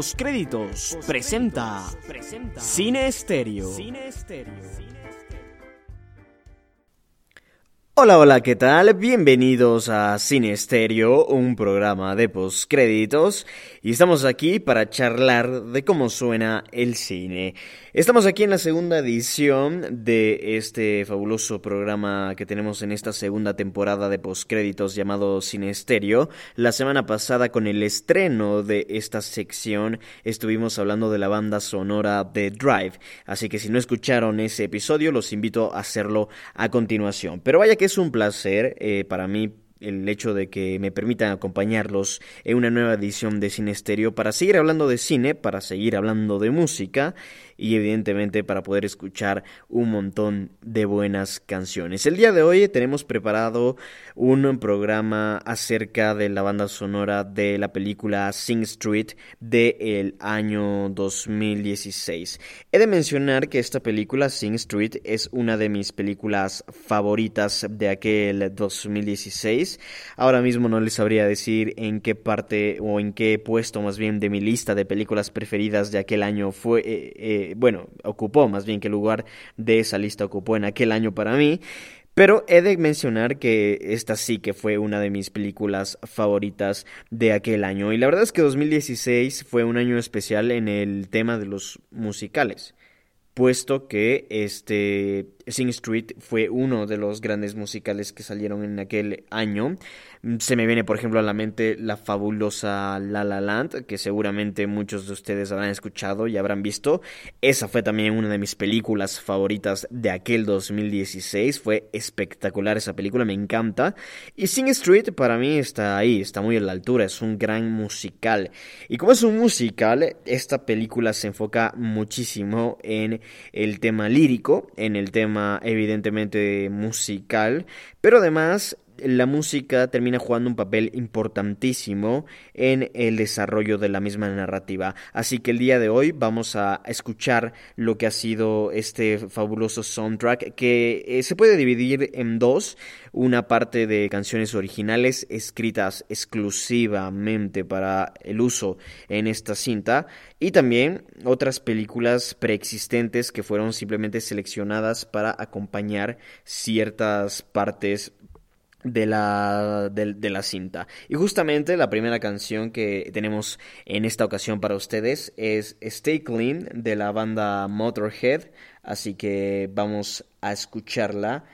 Postcréditos presenta Cine Estéreo. Hola, hola, ¿qué tal? Bienvenidos a Cine Estéreo, un programa de postcréditos, y estamos aquí para charlar de cómo suena el cine. Estamos aquí en la segunda edición de este fabuloso programa que tenemos en esta segunda temporada de postcréditos llamado Cine Estéreo. La semana pasada con el estreno de esta sección estuvimos hablando de la banda sonora de Drive, así que si no escucharon ese episodio los invito a hacerlo a continuación. Pero vaya que es un placer eh, para mí el hecho de que me permitan acompañarlos en una nueva edición de Cine Estéreo para seguir hablando de cine, para seguir hablando de música y evidentemente para poder escuchar un montón de buenas canciones. El día de hoy tenemos preparado un programa acerca de la banda sonora de la película Sing Street del año 2016. He de mencionar que esta película Sing Street es una de mis películas favoritas de aquel 2016. Ahora mismo no les sabría decir en qué parte o en qué puesto más bien de mi lista de películas preferidas de aquel año fue eh, eh, bueno, ocupó más bien que lugar de esa lista ocupó en aquel año para mí. Pero he de mencionar que esta sí que fue una de mis películas favoritas de aquel año. Y la verdad es que 2016 fue un año especial en el tema de los musicales puesto que este Sing Street fue uno de los grandes musicales que salieron en aquel año. Se me viene, por ejemplo, a la mente la fabulosa La La Land, que seguramente muchos de ustedes habrán escuchado y habrán visto. Esa fue también una de mis películas favoritas de aquel 2016. Fue espectacular esa película, me encanta. Y Sing Street para mí está ahí, está muy a la altura, es un gran musical. Y como es un musical, esta película se enfoca muchísimo en el tema lírico, en el tema evidentemente musical, pero además la música termina jugando un papel importantísimo en el desarrollo de la misma narrativa. Así que el día de hoy vamos a escuchar lo que ha sido este fabuloso soundtrack que eh, se puede dividir en dos. Una parte de canciones originales escritas exclusivamente para el uso en esta cinta y también otras películas preexistentes que fueron simplemente seleccionadas para acompañar ciertas partes de la, de, la cinta. Y justamente la primera canción que tenemos en esta ocasión para ustedes es Stay Clean de la banda Motorhead. Así que vamos a escucharla.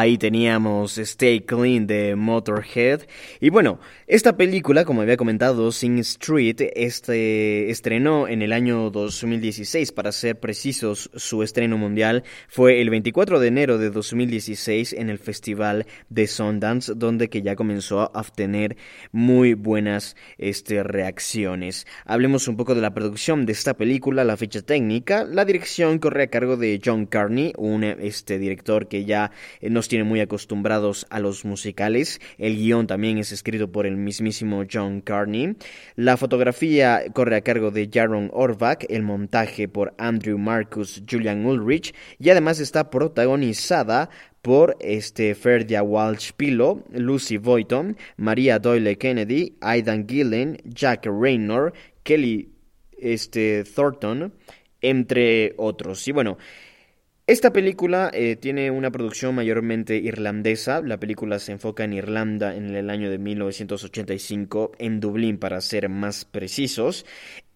Ahí teníamos Stay Clean de Motorhead. Y bueno, esta película, como había comentado, Sing Street, este estrenó en el año 2016. Para ser precisos, su estreno mundial fue el 24 de enero de 2016 en el Festival de Sundance, donde que ya comenzó a obtener muy buenas este, reacciones. Hablemos un poco de la producción de esta película, la ficha técnica. La dirección corre a cargo de John Carney, un este, director que ya nos tiene muy acostumbrados a los musicales. El guion también es escrito por el mismísimo John Carney. La fotografía corre a cargo de Jaron Orvac, el montaje por Andrew Marcus, Julian Ulrich y además está protagonizada por este Ferdia Walsh Pilo, Lucy Boyton, María Doyle Kennedy, Aidan Gillen, Jack Raynor, Kelly este, Thornton, entre otros. Y bueno, esta película eh, tiene una producción mayormente irlandesa. La película se enfoca en Irlanda en el año de 1985, en Dublín para ser más precisos.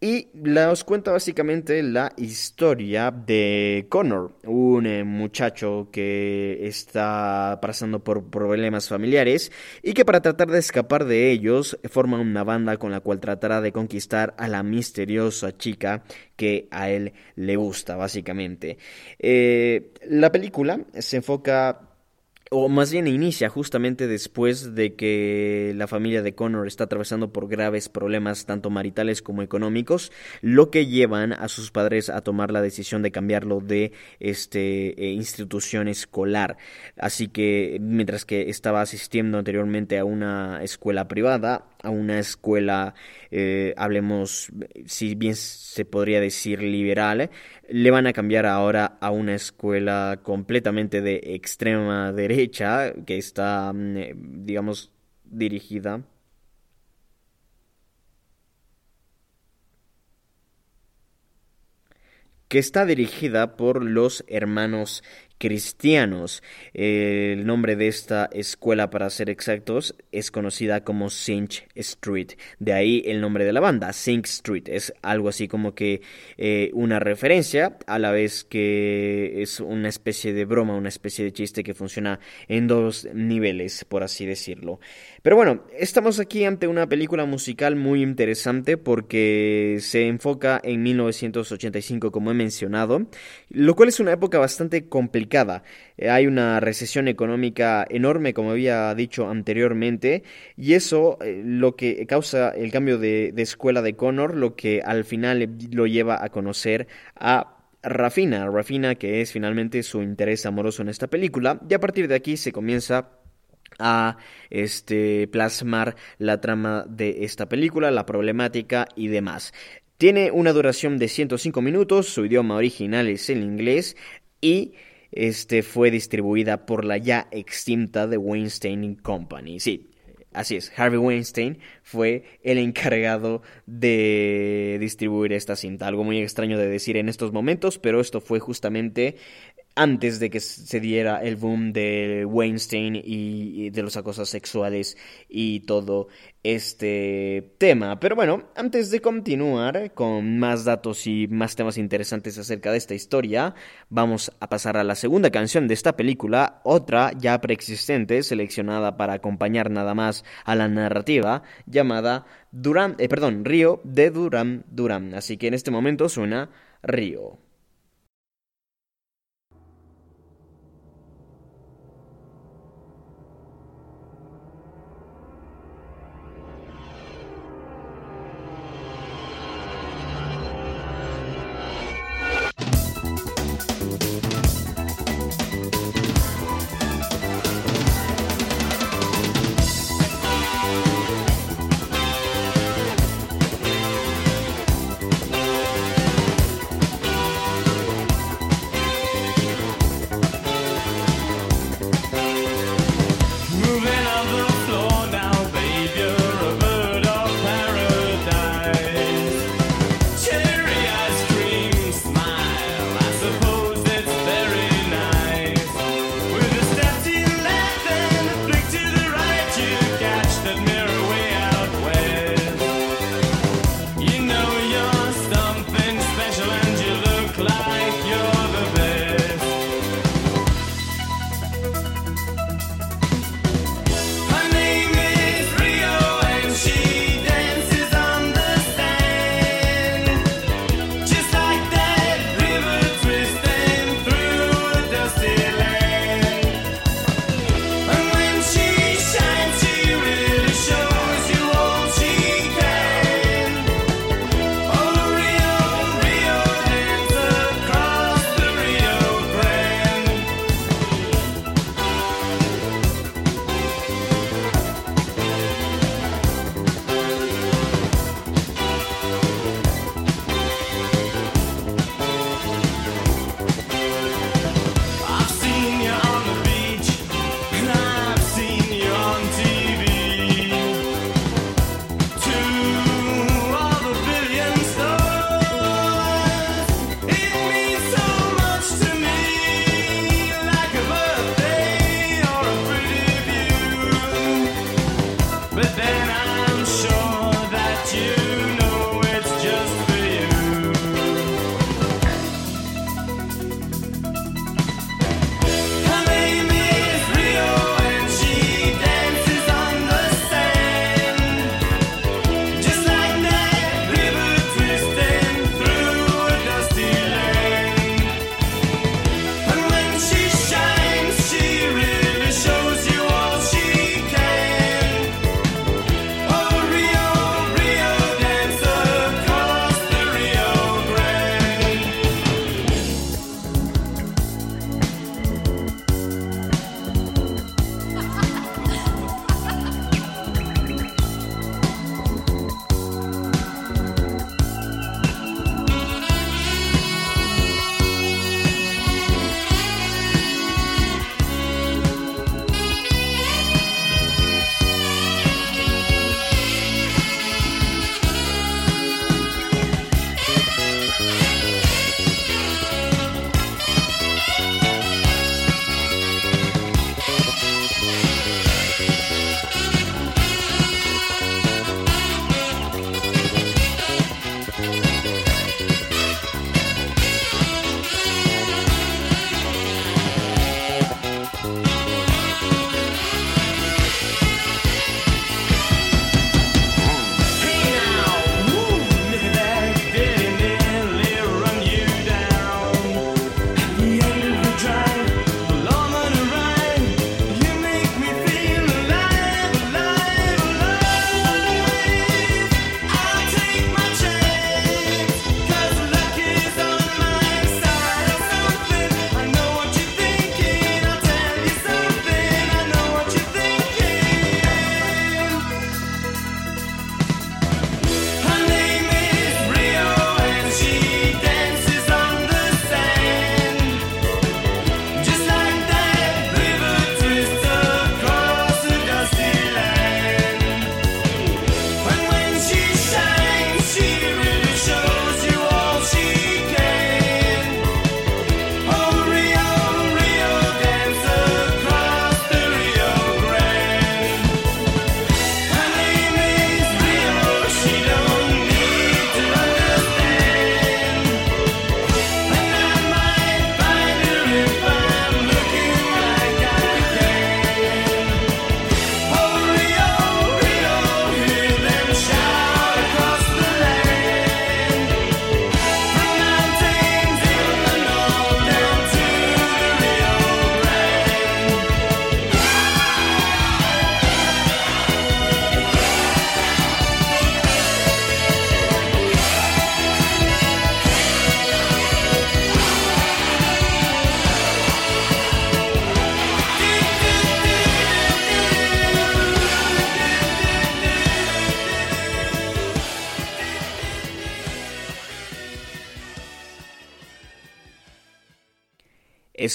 Y os cuenta básicamente la historia de Connor, un eh, muchacho que está pasando por problemas familiares y que para tratar de escapar de ellos forma una banda con la cual tratará de conquistar a la misteriosa chica que a él le gusta, básicamente. Eh, la película se enfoca o más bien inicia justamente después de que la familia de Connor está atravesando por graves problemas tanto maritales como económicos, lo que llevan a sus padres a tomar la decisión de cambiarlo de este eh, institución escolar. Así que mientras que estaba asistiendo anteriormente a una escuela privada, a una escuela, eh, hablemos, si bien se podría decir liberal, le van a cambiar ahora a una escuela completamente de extrema derecha, que está, mm, eh, digamos, dirigida que está dirigida por los hermanos cristianos. El nombre de esta escuela, para ser exactos, es conocida como Cinch Street. De ahí el nombre de la banda, Sink Street. Es algo así como que eh, una referencia, a la vez que es una especie de broma, una especie de chiste que funciona en dos niveles, por así decirlo. Pero bueno, estamos aquí ante una película musical muy interesante porque se enfoca en 1985, como he mencionado, lo cual es una época bastante complicada eh, hay una recesión económica enorme, como había dicho anteriormente, y eso eh, lo que causa el cambio de, escuela de Connor, lo que al final lo lleva a conocer a Rafina, Rafina que es finalmente su interés amoroso en esta película, y a partir de aquí se comienza a este plasmar la trama de esta película, la problemática y demás. Tiene una duración de 105 minutos, su idioma original es el inglés y este, fue distribuida por la ya extinta The Weinstein Company. Sí, Así es, Harvey Weinstein fue el encargado de distribuir esta cinta. Algo muy extraño de decir en estos momentos, pero esto fue justamente antes de que se diera el boom de Weinstein y, de los acosos sexuales y todo este tema. Pero bueno, antes de continuar con más datos y más temas interesantes acerca de esta historia, vamos a pasar a la segunda canción de esta película, otra ya preexistente, seleccionada para acompañar nada más a la narrativa, llamada eh, perdón, Río de Duran Duran. Así que en este momento suena Río.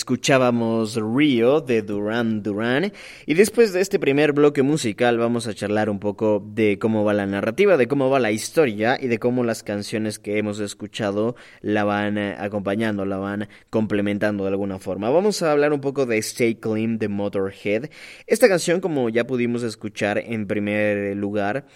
Escuchábamos Rio de Duran Duran y después de este primer bloque musical vamos a charlar un poco de cómo va la narrativa, de cómo va la historia y de cómo las canciones que hemos escuchado la van eh, acompañando, la van complementando de alguna forma. Vamos a hablar un poco de Stay Clean de Motorhead. Esta canción como ya pudimos escuchar en primer lugar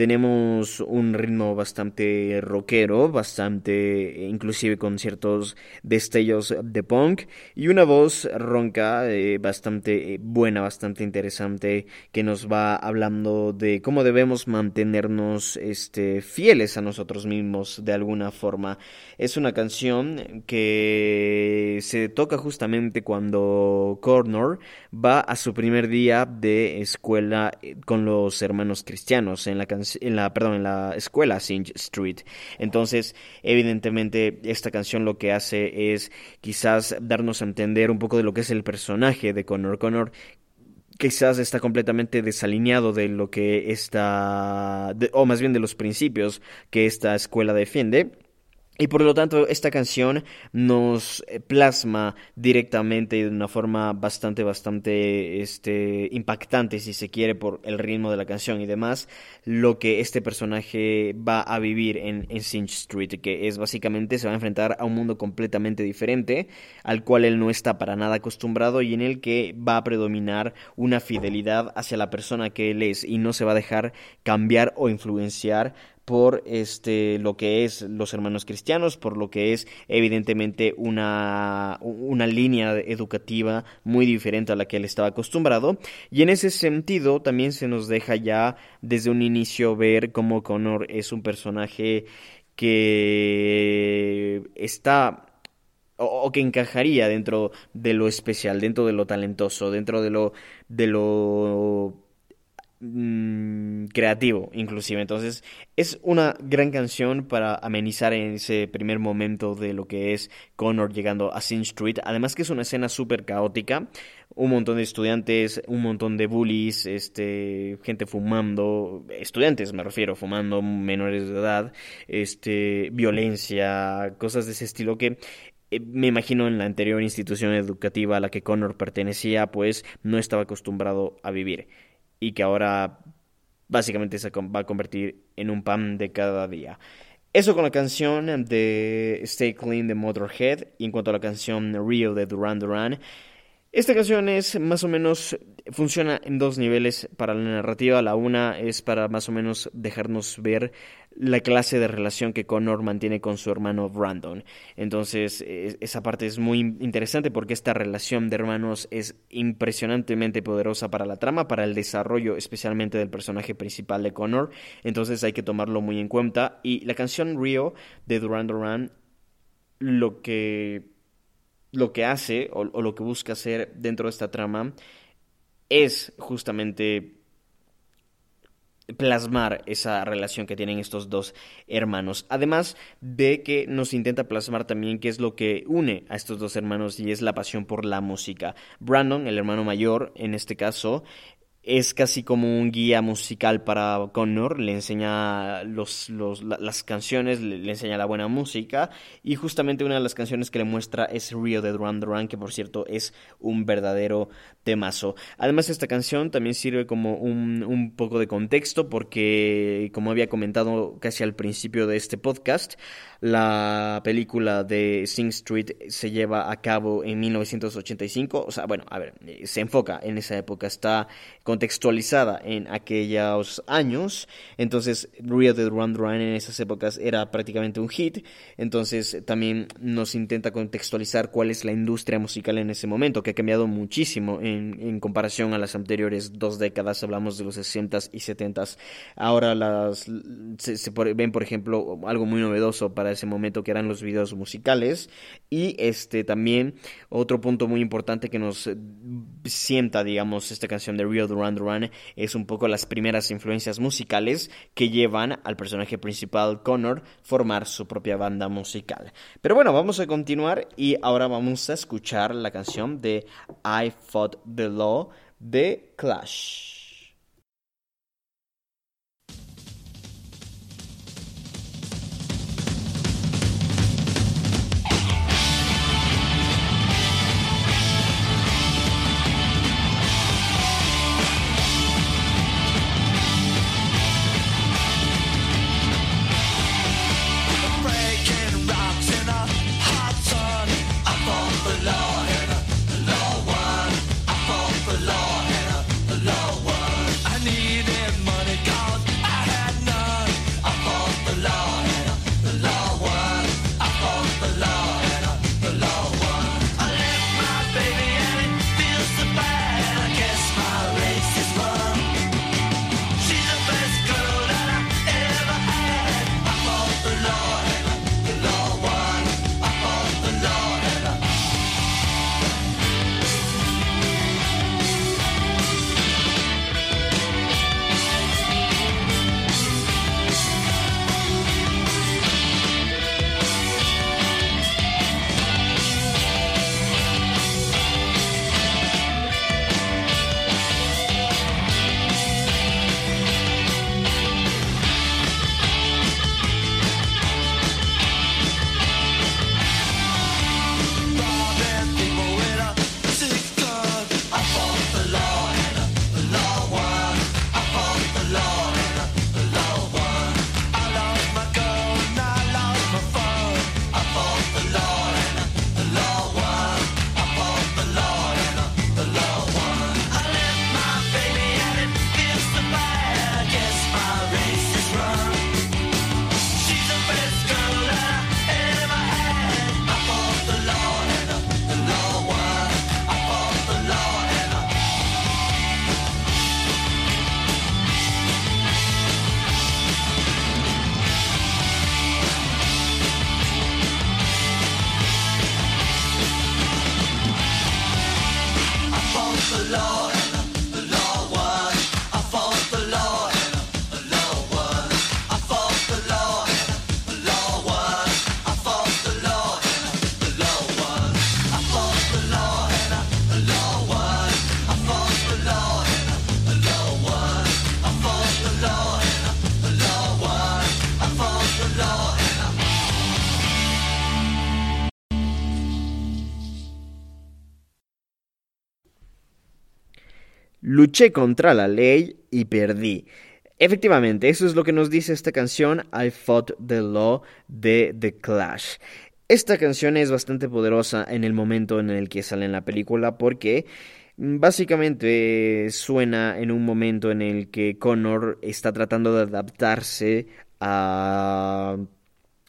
tenemos un ritmo bastante rockero, bastante inclusive con ciertos destellos de punk y una voz ronca eh, bastante buena, bastante interesante que nos va hablando de cómo debemos mantenernos este, fieles a nosotros mismos de alguna forma. Es una canción que se toca justamente cuando Cornor va a su primer día de escuela eh, con los hermanos cristianos en la en la, perdón, en la escuela Singe Street. Entonces, evidentemente, esta canción lo que hace es quizás darnos a entender un poco de lo que es el personaje de Connor. Connor quizás está completamente desalineado de lo que está, o más bien de los principios que esta escuela defiende Y por lo tanto, esta canción nos eh, plasma directamente de una forma bastante, bastante este, impactante, si se quiere, por el ritmo de la canción y demás, lo que este personaje va a vivir en, en Street, que es básicamente se va a enfrentar a un mundo completamente diferente, al cual él no está para nada acostumbrado y en el que va a predominar una fidelidad hacia la persona que él es y no se va a dejar cambiar o influenciar por este lo que es los hermanos cristianos, por lo que es evidentemente una, una línea educativa muy diferente a la que él estaba acostumbrado. Y en ese sentido también se nos deja ya desde un inicio ver cómo Connor es un personaje que está o, que encajaría dentro de lo especial, dentro de lo talentoso, dentro de lo de lo Mm, creativo inclusive. Entonces es una gran canción para amenizar en ese primer momento de lo que es Connor llegando a Sin Street. Además que es una escena súper caótica. Un montón de estudiantes un montón de bullies este gente fumando estudiantes me refiero fumando menores de edad este violencia cosas de ese estilo que eh, me imagino en la anterior institución educativa a la que Connor pertenecía, pues no estaba acostumbrado a vivir y que ahora básicamente se va a convertir en un pan de cada día. Eso con la canción de Stay Clean de Motorhead y en cuanto a la canción Real de Duran Duran, esta canción es más o menos, funciona en dos niveles para la narrativa. La una es para más o menos dejarnos ver la clase de relación que Connor mantiene con su hermano Brandon. Entonces, esa parte es muy interesante porque esta relación de hermanos es impresionantemente poderosa para la trama, para el desarrollo especialmente del personaje principal de Connor. Entonces hay que tomarlo muy en cuenta. Y la canción Rio de Duran Duran, lo que lo que hace o, lo que busca hacer dentro de esta trama es justamente plasmar esa relación que tienen estos dos hermanos. Además de que nos intenta plasmar también qué es lo que une a estos dos hermanos y es la pasión por la música. Brandon, el hermano mayor, en este caso, es casi como un guía musical para Connor, le enseña los, los, las canciones, le, enseña la buena música y justamente una de las canciones que le muestra es Rio de Duran Duran, que por cierto es un verdadero temazo. Además esta canción también sirve como un, un poco de contexto porque como había comentado casi al principio de este podcast, la película de Sing Street se lleva a cabo en 1985, o sea, bueno, a ver, se enfoca en esa época, está contextualizada en aquellos años, entonces Real de Run Run en esas épocas era prácticamente un hit, entonces también nos intenta contextualizar cuál es la industria musical en ese momento, que ha cambiado muchísimo en, comparación a las anteriores dos décadas, hablamos de los 60s y 70s, ahora las se ven, por ejemplo, algo muy novedoso para ese momento que eran los videos musicales. Y este también otro punto muy importante que nos sienta digamos esta canción de Real Duran Duran es un poco las primeras influencias musicales que llevan al personaje principal Connor formar su propia banda musical. Pero bueno vamos a continuar y ahora vamos a escuchar la canción de I Fought the Law de Clash luché contra la ley y perdí. Efectivamente, eso es lo que nos dice esta canción I Fought the Law de The Clash. Esta canción es bastante poderosa en el momento en el que sale en la película porque básicamente suena en un momento en el que Connor está tratando de adaptarse a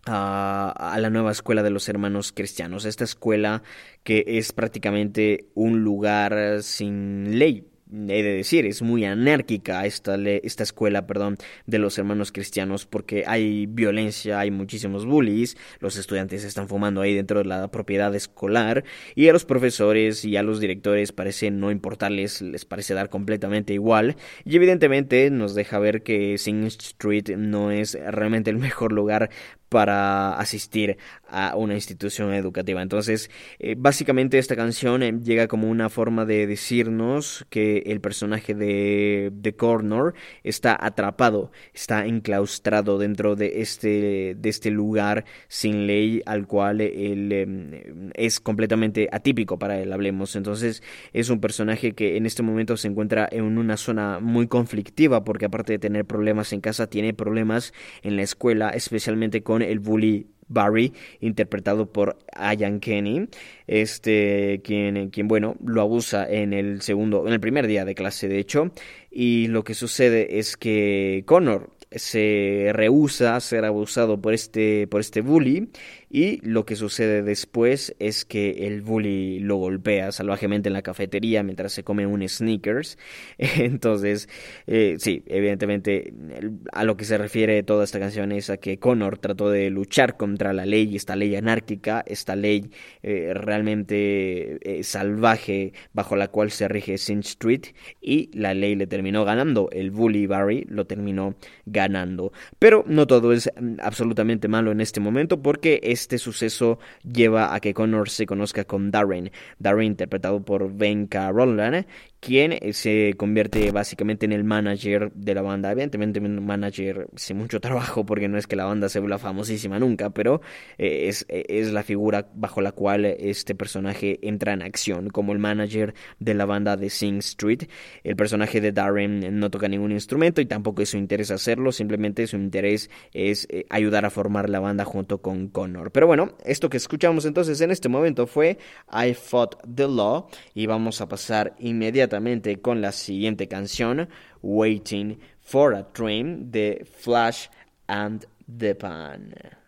a, la nueva escuela de los hermanos cristianos, esta escuela que es prácticamente un lugar sin ley, he de decir, es muy anárquica esta, esta escuela, perdón, de los hermanos cristianos porque hay violencia, hay muchísimos bullies, los estudiantes están fumando ahí dentro de la propiedad escolar y a los profesores y a los directores parece no importarles, les parece dar completamente igual y evidentemente nos deja ver que Sing Street no es realmente el mejor lugar para asistir a una institución educativa. Entonces, eh, básicamente esta canción eh, llega como una forma de decirnos que el personaje de, The Corner está atrapado, está enclaustrado dentro de este, de este lugar sin ley al cual él em, es completamente atípico para él, hablemos. Entonces, es un personaje que en este momento se encuentra en una zona muy conflictiva porque aparte de tener problemas en casa, tiene problemas en la escuela, especialmente con el bully Barry, interpretado por Ian Kenny, este, quien, quien, bueno, lo abusa en el segundo, en el primer día de clase, de hecho, y lo que sucede es que Connor se rehúsa a ser abusado por este, por este bully y lo que sucede después es que el bully lo golpea salvajemente en la cafetería mientras se come un sneakers. Entonces, eh, sí, evidentemente a lo que se refiere toda esta canción es a que Connor trató de luchar contra la ley, esta ley anárquica, esta ley eh, realmente eh, salvaje bajo la cual se rige Sin Street y la ley le terminó ganando. El bully Barry lo terminó ganando. Pero no todo es mm, absolutamente malo en este momento porque este suceso lleva a que Connor se conozca con Darren. Darren interpretado por Venka Roland quien eh, se convierte básicamente en el manager de la banda. Evidentemente un manager sin mucho trabajo porque no es que la banda se vuelva famosísima nunca, pero eh, es, eh, es, la figura bajo la cual este personaje entra en acción como el manager de la banda de Sing Street. El personaje de Darren no toca ningún instrumento y tampoco es su interés hacerlo, simplemente su interés es ayudar a formar la banda junto con Connor. Pero bueno, esto que escuchamos entonces en este momento fue I Fought the Law y vamos a pasar inmediatamente con la siguiente canción, Waiting for a Train de Flash and the Pan.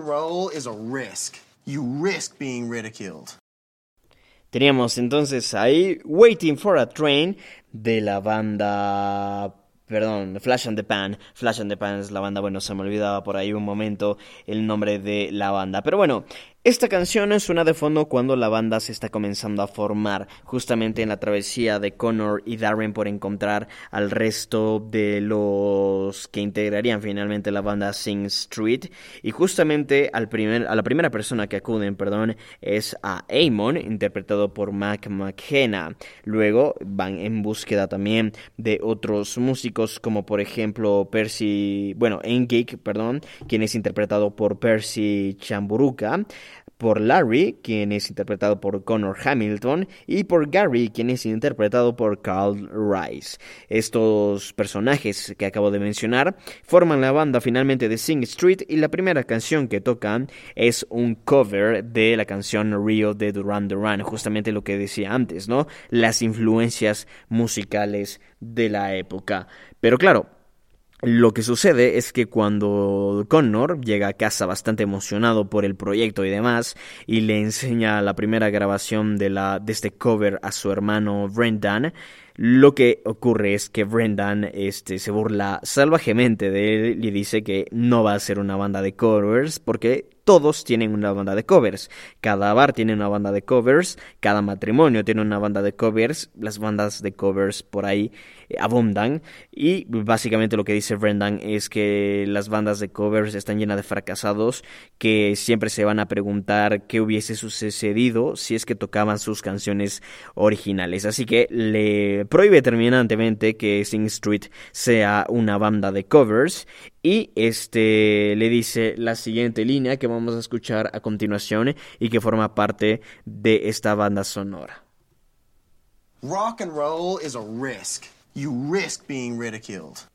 Roll is a risk. You risk being ridiculed. Teníamos entonces ahí Waiting for a Train de la banda Perdón, Flash and the Pan. Flash and the Pan es la banda. Bueno, se me olvidaba por ahí un momento el nombre de la banda. Pero bueno, esta canción suena de fondo cuando la banda se está comenzando a formar, justamente en la travesía de Connor y Darren por encontrar al resto de los que integrarían finalmente la banda Sing Street. Y justamente al primer, a la primera persona que acuden, perdón, es a Amon, interpretado por Mac McKenna. Luego van en búsqueda también de otros músicos, como por ejemplo Percy, bueno, Engik, perdón, quien es interpretado por Percy Chamburuka por Larry, quien es interpretado por Connor Hamilton, y por Gary, quien es interpretado por Carl Rice. Estos personajes que acabo de mencionar forman la banda finalmente de Sing Street y la primera canción que tocan es un cover de la canción Rio de Duran Duran, justamente lo que decía antes, ¿no? Las influencias musicales de la época. Pero claro, lo que sucede es que cuando Connor llega a casa bastante emocionado por el proyecto y demás, y le enseña la primera grabación de, la, de este cover a su hermano Brendan, lo que ocurre es que Brendan este, se burla salvajemente de él y dice que no va a ser una banda de covers porque todos tienen una banda de covers. Cada bar tiene una banda de covers, cada matrimonio tiene una banda de covers, las bandas de covers por ahí abundan y básicamente lo que dice Brendan es que las bandas de covers están llenas de fracasados que siempre se van a preguntar qué hubiese sucedido si es que tocaban sus canciones originales. Así que le prohíbe terminantemente que Sing Street sea una banda de covers y este le dice la siguiente línea que vamos a escuchar a continuación y que forma parte de esta banda sonora. Rock and roll is a risk. You risk being ridiculed.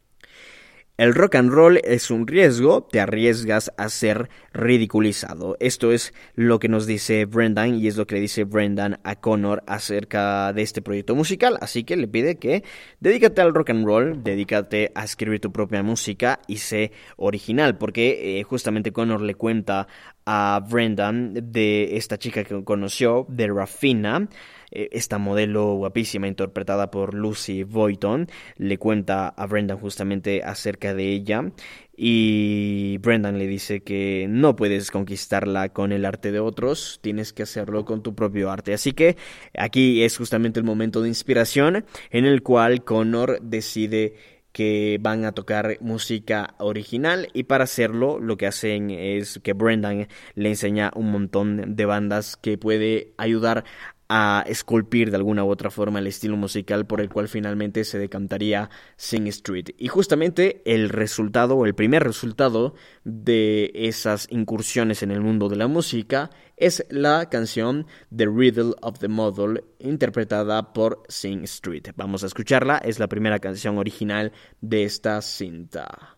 El rock and roll es un riesgo, te arriesgas a ser ridiculizado. Esto es lo que nos dice Brendan y es lo que le dice Brendan a Connor acerca de este proyecto musical. Así que le pide que dedícate al rock and roll, dedícate a escribir tu propia música y sé original, porque eh, justamente Connor le cuenta a Brendan de esta chica que conoció, de Rafina, esta modelo guapísima interpretada por Lucy Boyton le cuenta a Brendan justamente acerca de ella y Brendan le dice que no puedes conquistarla con el arte de otros, tienes que hacerlo con tu propio arte. Así que aquí es justamente el momento de inspiración en el cual Connor decide que van a tocar música original y para hacerlo lo que hacen es que Brendan le enseña un montón de bandas que puede ayudar a esculpir de alguna u otra forma el estilo musical por el cual finalmente se decantaría Sing Street. Y justamente el resultado, o el primer resultado de esas incursiones en el mundo de la música es la canción The Riddle of the Model, interpretada por Sing Street. Vamos a escucharla, es la primera canción original de esta cinta.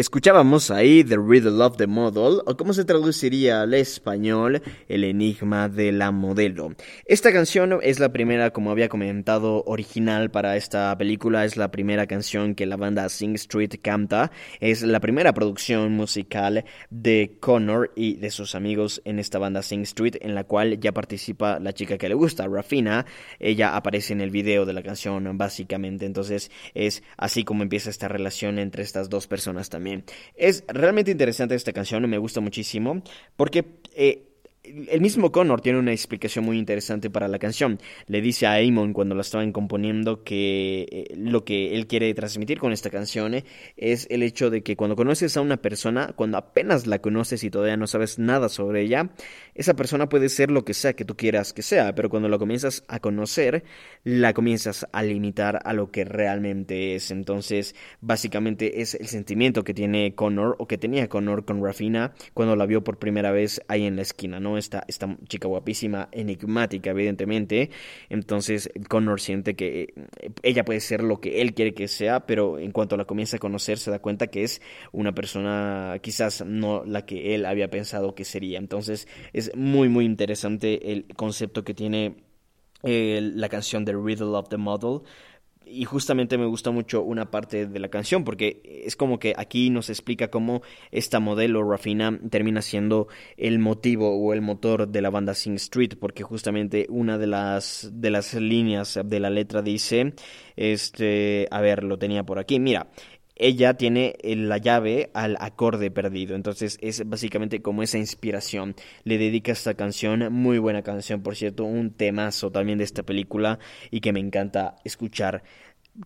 Escuchábamos ahí The Riddle of the Model, o cómo se traduciría al español, El Enigma de la Modelo. Esta canción es la primera, como había comentado, original para esta película, es la primera canción que la banda Sing Street canta, es la primera producción musical de Connor y de sus amigos en esta banda Sing Street, en la cual ya participa la chica que le gusta, Rafina, ella aparece en el video de la canción básicamente, entonces es así como empieza esta relación entre estas dos personas también. Es realmente interesante esta canción, me gusta muchísimo, porque eh, el mismo Connor tiene una explicación muy interesante para la canción. Le dice a Amon cuando la estaban componiendo que eh, lo que él quiere transmitir con esta canción eh, es el hecho de que cuando conoces a una persona, cuando apenas la conoces y todavía no sabes nada sobre ella, esa persona puede ser lo que sea que tú quieras que sea, pero cuando la comienzas a conocer, la comienzas a limitar a lo que realmente es. Entonces, básicamente es el sentimiento que tiene Connor o que tenía Connor con Rafina cuando la vio por primera vez ahí en la esquina, ¿no? Esta, esta chica guapísima, enigmática, evidentemente. Entonces Connor siente que eh, ella puede ser lo que él quiere que sea, pero en cuanto la comienza a conocer se da cuenta que es una persona quizás no la que él había pensado que sería. Entonces es muy, muy interesante el concepto que tiene eh, la canción The Riddle of the Model y justamente me gusta mucho una parte de la canción porque es como que aquí nos explica cómo esta modelo Rafina termina siendo el motivo o el motor de la banda Sing Street porque justamente una de las de las líneas de la letra dice este a ver lo tenía por aquí mira ella tiene eh, la llave al acorde perdido. Entonces es básicamente como esa inspiración. Le dedica esta canción, muy buena canción, por cierto, un temazo también de esta película y que me encanta escuchar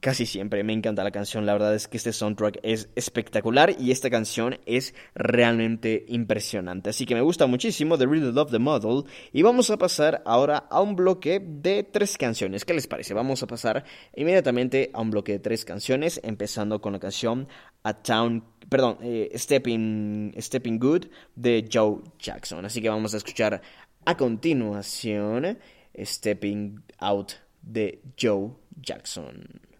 casi siempre. Me encanta la canción, la verdad es que este soundtrack es espectacular y esta canción es realmente impresionante. Así que me gusta muchísimo The Riddle of the Model y vamos a pasar ahora a un bloque de tres canciones. ¿Qué les parece? Vamos a pasar inmediatamente a un bloque de tres canciones, empezando con la canción A Town, perdón, eh, Stepping, Stepping Good de Joe Jackson. Así que vamos a escuchar a continuación Stepping Out de Joe Jackson.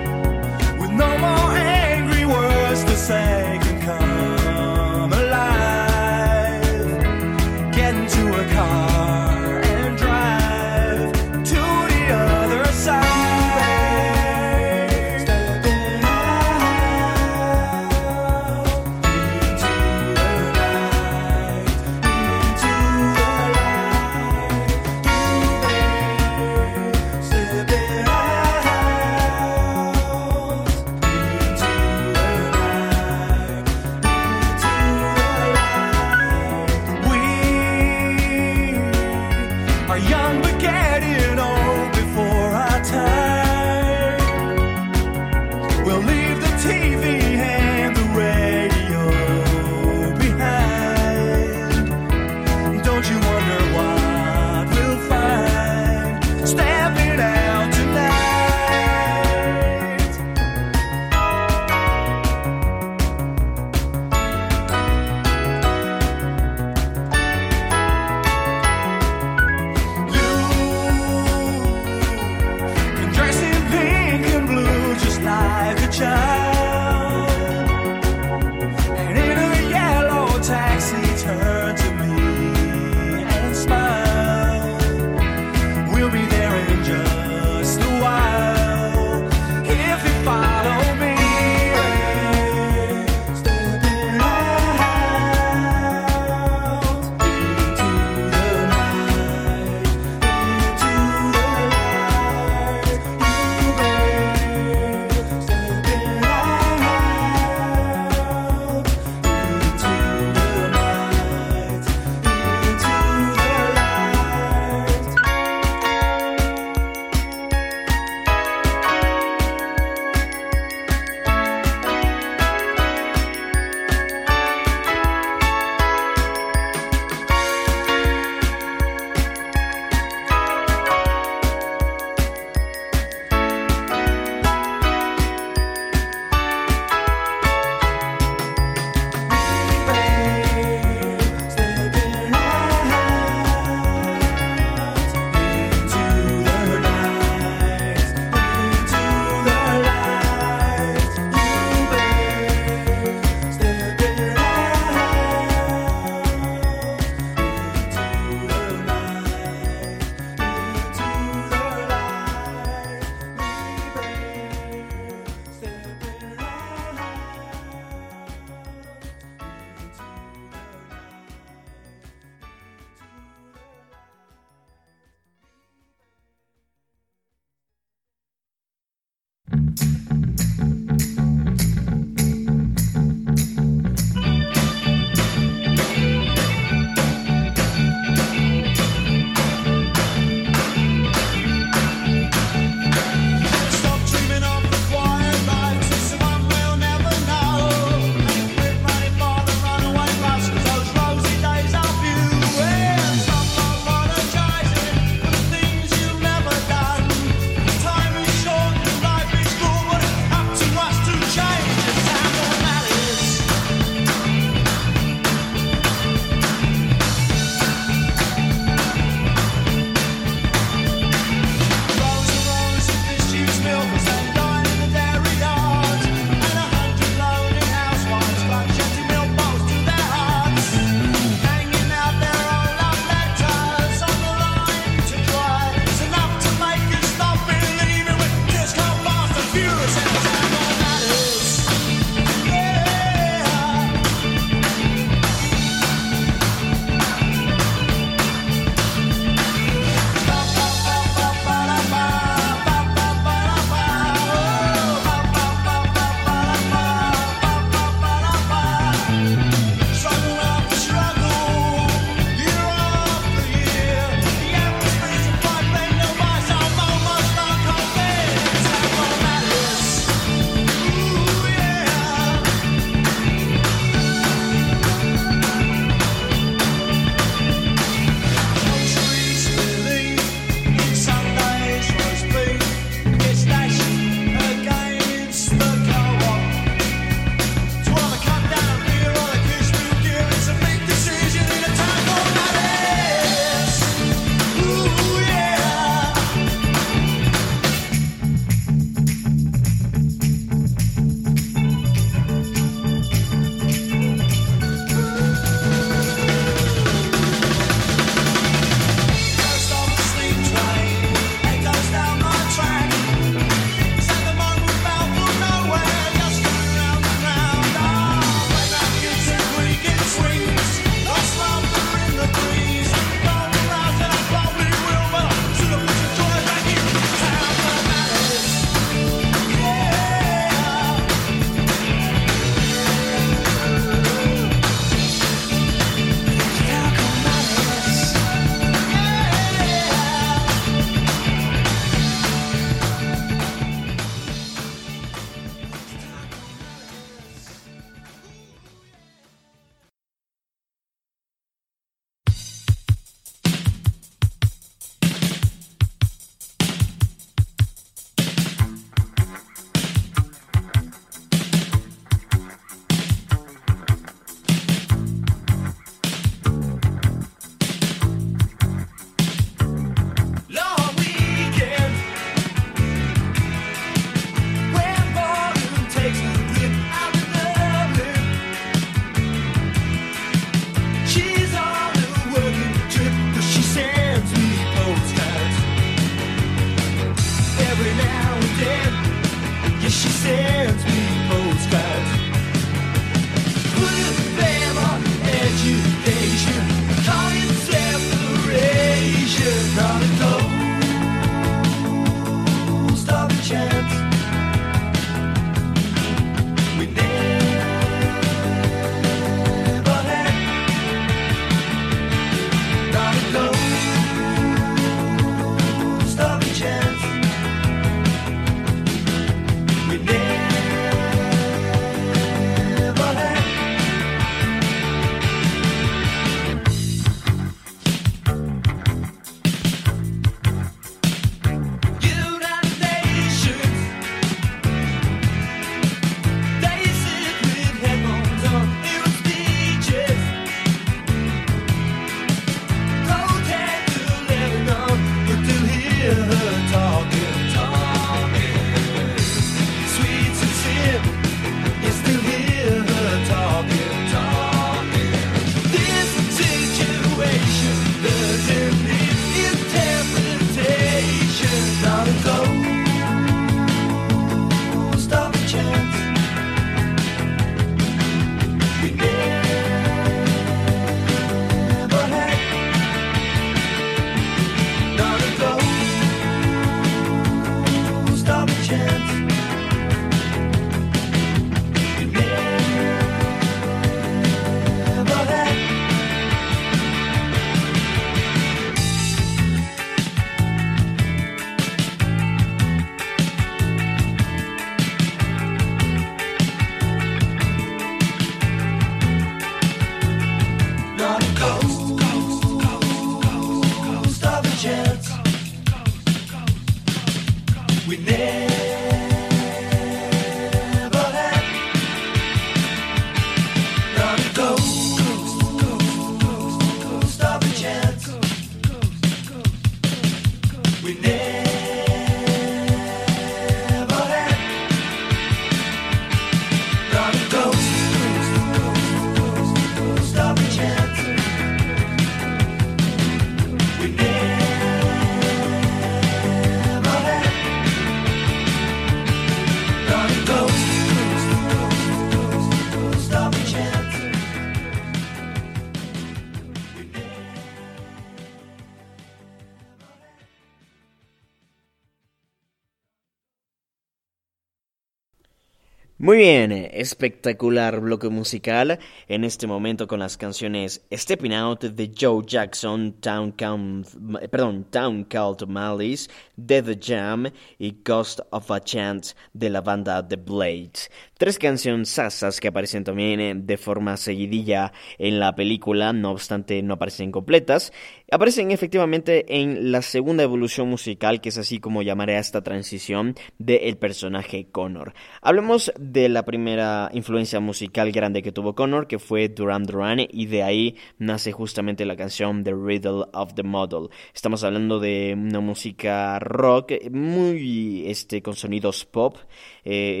Muy bien, espectacular bloque musical en este momento con las canciones Stepping Out de Joe Jackson, Town, Count, perdón, Town Called Malice, Death Jam y Ghost of a Chance de la banda The Blades. Tres canciones sasas que aparecen también eh, de forma seguidilla en la película, no obstante no aparecen completas. Aparecen efectivamente en la segunda evolución musical, que es así como llamaré a esta transición del personaje Connor. Hablemos de la primera influencia musical grande que tuvo Connor, que fue Duran Duran, y de ahí nace justamente la canción The Riddle of the Model. Estamos hablando de una música rock muy este, con sonidos pop e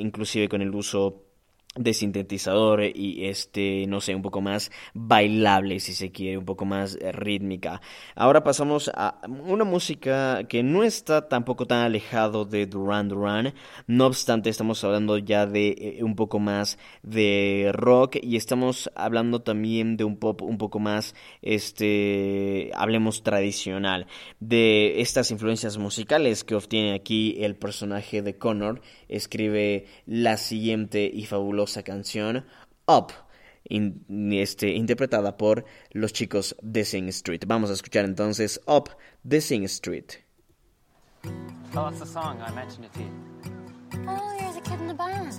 inclusive con el uso de sintetizador y este no sé un poco más bailable si se quiere un poco más eh, rítmica. Ahora pasamos a una música que no está tampoco tan alejado de Duran Duran. No obstante estamos hablando ya de eh, un poco más de rock y estamos hablando también de un pop un poco más este hablemos tradicional de estas influencias musicales que obtiene aquí el personaje de Connor escribe la siguiente y fabulosa canción Up, este, interpretada por los chicos de Sing Street. Vamos a escuchar entonces Up de Sing Street. Oh, it's the song. I mentioned it to you. Oh, you're the kid in the band.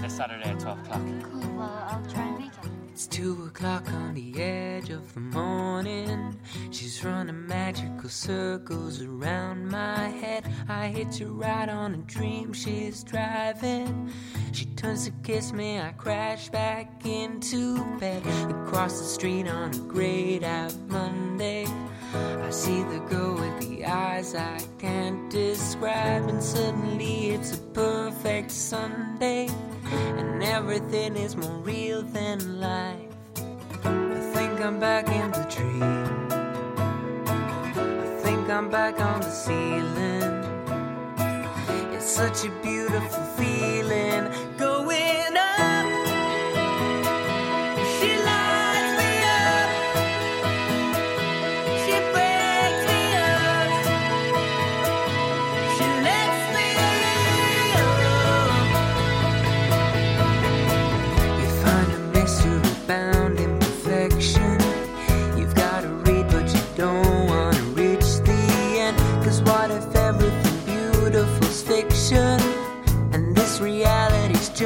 This Saturday at 12 o'clock. Cool, well, I'll try and make it. It's two o'clock on the edge of the morning. She's running magical circles around my head. I hit her right on a dream she's driving. She turns to kiss me, I crash back into bed. Across the street on a grayed out Monday. I see the girl with the eyes I can't describe, and suddenly it's a perfect Sunday and everything is more real than life. I think I'm back in the dream. I think I'm back on the ceiling. It's such a beautiful feeling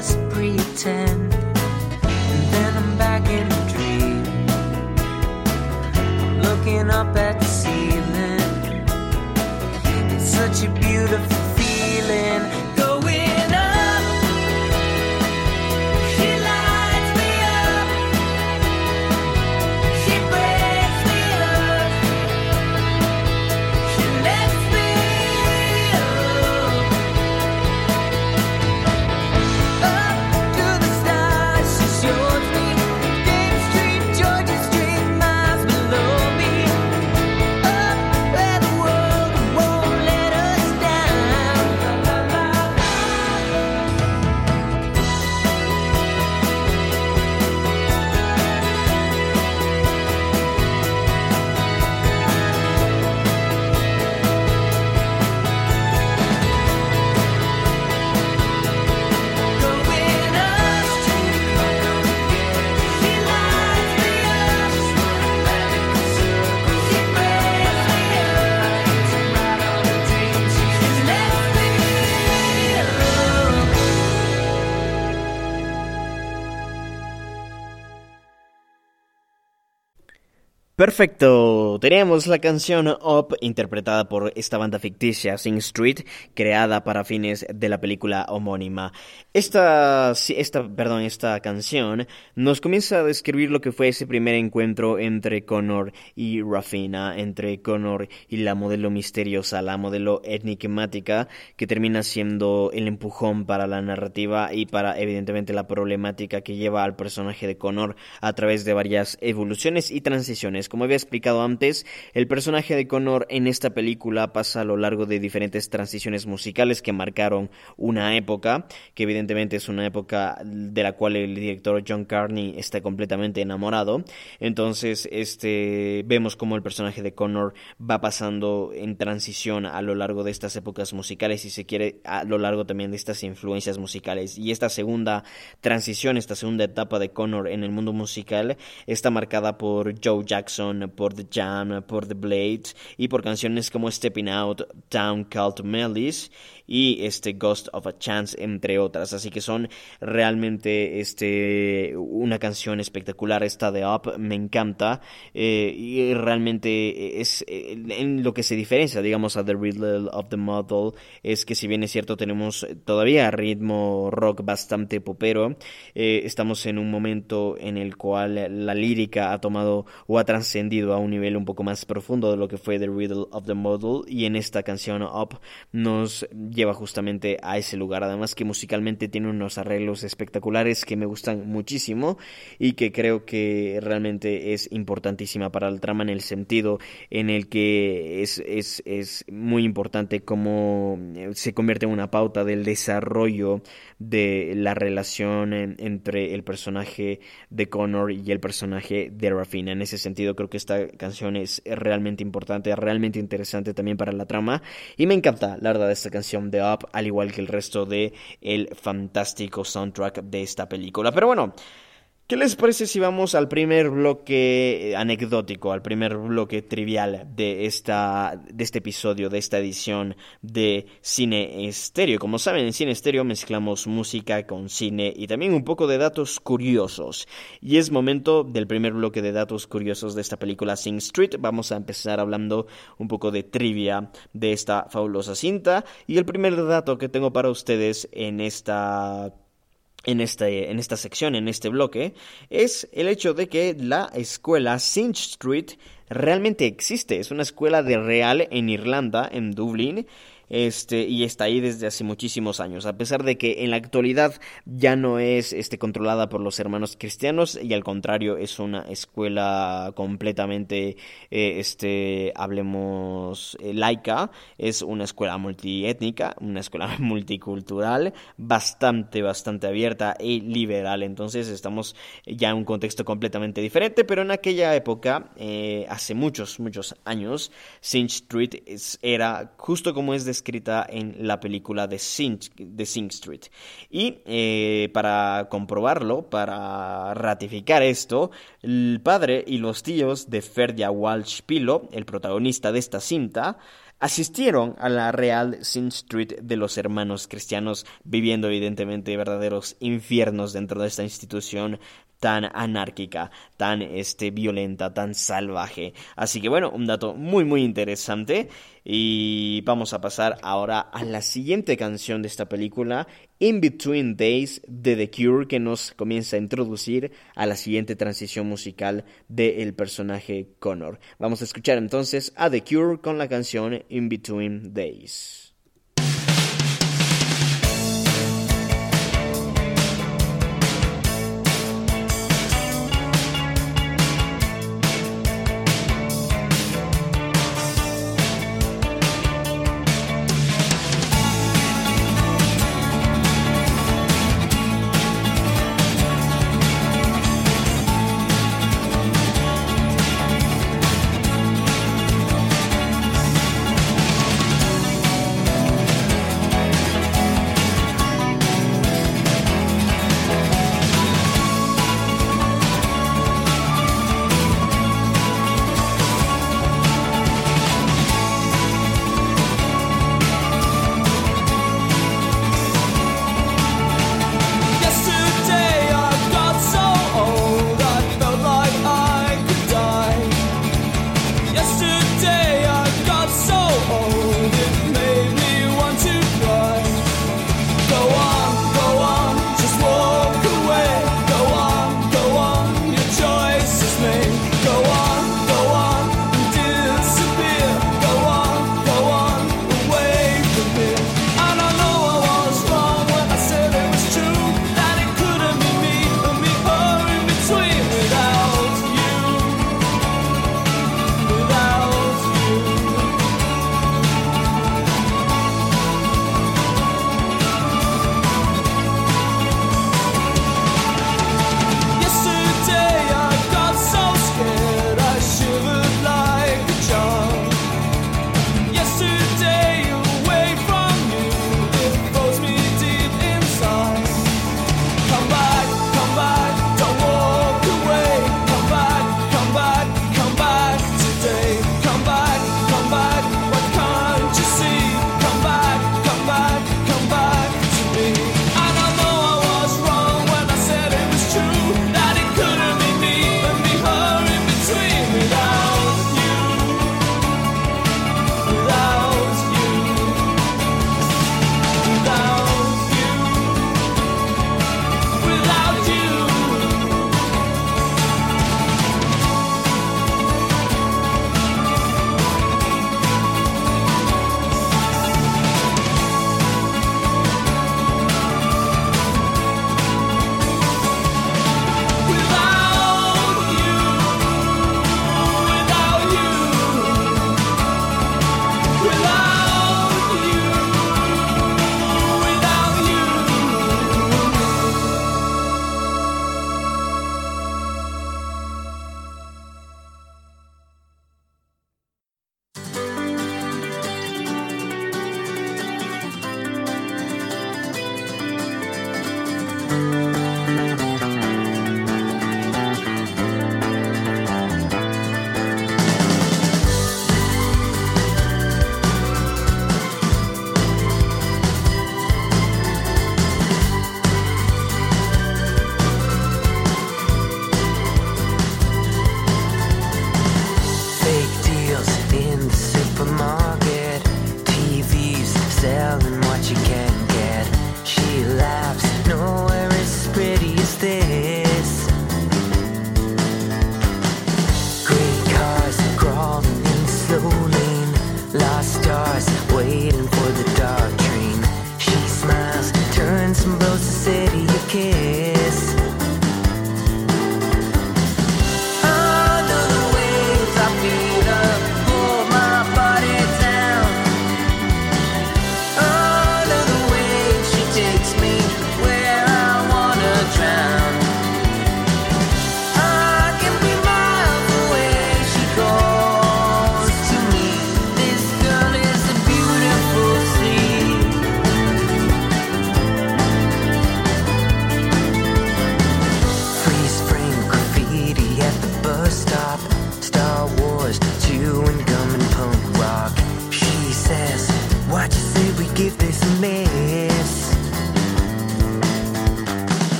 just pretend. And then I'm back in the dream. I'm looking up at Perfecto, teníamos la canción Up interpretada por esta banda ficticia Sing Street, creada para fines de la película homónima. Esta, esta, perdón, esta canción nos comienza a describir lo que fue ese primer encuentro entre Connor y Rafina, entre Connor y la modelo misteriosa, la modelo enigmática, que termina siendo el empujón para la narrativa y para evidentemente la problemática que lleva al personaje de Connor a través de varias evoluciones y transiciones como había explicado antes, el personaje de Connor en esta película pasa a lo largo de diferentes transiciones musicales que marcaron una época, que evidentemente es una época de la cual el director John Carney está completamente enamorado. Entonces, este vemos como el personaje de Connor va pasando en transición a lo largo de estas épocas musicales y se quiere a lo largo también de estas influencias musicales. Y esta segunda transición, esta segunda etapa de Connor en el mundo musical está marcada por Joe Jackson por The Jam, por The Blade y por canciones como Stepping Out, Down Cult Melodies y este Ghost of a Chance entre otras. Así que son realmente este una canción espectacular esta de Up me encanta eh, y realmente es eh, en lo que se diferencia digamos a The Riddle of the Model es que si bien es cierto tenemos todavía ritmo rock bastante popero eh, estamos en un momento en el cual la lírica ha tomado o ha trascendido a un nivel un poco más profundo de lo que fue The Riddle of the Model y en esta canción Up nos lleva justamente a ese lugar. Además que musicalmente tiene unos arreglos espectaculares que me gustan muchísimo y que creo que realmente es importantísima para el trama en el sentido en el que es, es, es muy importante cómo se convierte en una pauta del desarrollo de la relación entre el personaje de Connor y el personaje de Rafina. En ese sentido creo que esta canción es realmente importante, realmente interesante también para la trama y me encanta la verdad esta canción de Up, al igual que el resto de el fantástico soundtrack de esta película. Pero bueno, ¿Qué les parece si vamos al primer bloque anecdótico, al primer bloque trivial de, esta, de este episodio, de esta edición de Cine Estéreo? Como saben, en Cine Estéreo mezclamos música con cine y también un poco de datos curiosos. Y es momento del primer bloque de datos curiosos de esta película Sing Street. Vamos a empezar hablando un poco de trivia de esta fabulosa cinta. Y el primer dato que tengo para ustedes en esta en, este, en esta sección, en este bloque, es el hecho de que la escuela Sinch Street realmente existe. Es una escuela de real en Irlanda, en Dublín, este, y está ahí desde hace muchísimos años, a pesar de que en la actualidad ya no es este, controlada por los hermanos cristianos y al contrario es una escuela completamente, eh, este, hablemos, eh, laica, es una escuela multiétnica, una escuela multicultural, bastante, bastante abierta y liberal, entonces estamos ya en un contexto completamente diferente, pero en aquella época, eh, hace muchos, muchos años, Sinch Street era justo como es de escrita en la película de Sing, Street. Y eh, para comprobarlo, para ratificar esto, el padre y los tíos de Ferdia Walsh Pilo, el protagonista de esta cinta, asistieron a la Real Sing Street de los hermanos cristianos, viviendo evidentemente verdaderos infiernos dentro de esta institución tan anárquica, tan este, violenta, tan salvaje. Así que bueno, un dato muy muy interesante. Y vamos a pasar ahora a la siguiente canción de esta película, In Between Days de The Cure, que nos comienza a introducir a la siguiente transición musical del personaje Connor. Vamos a escuchar entonces a The Cure con la canción In Between Days.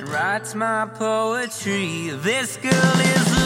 And writes my poetry. This girl is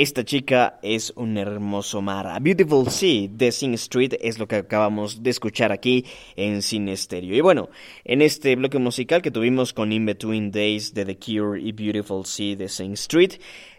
Esta chica es un hermoso mar. Beautiful Sea de Sing Street es lo que acabamos de escuchar aquí en Cine Stereo. Y bueno, en este bloque musical que tuvimos con In Between Days de The Cure y Beautiful Sea de Sing Street,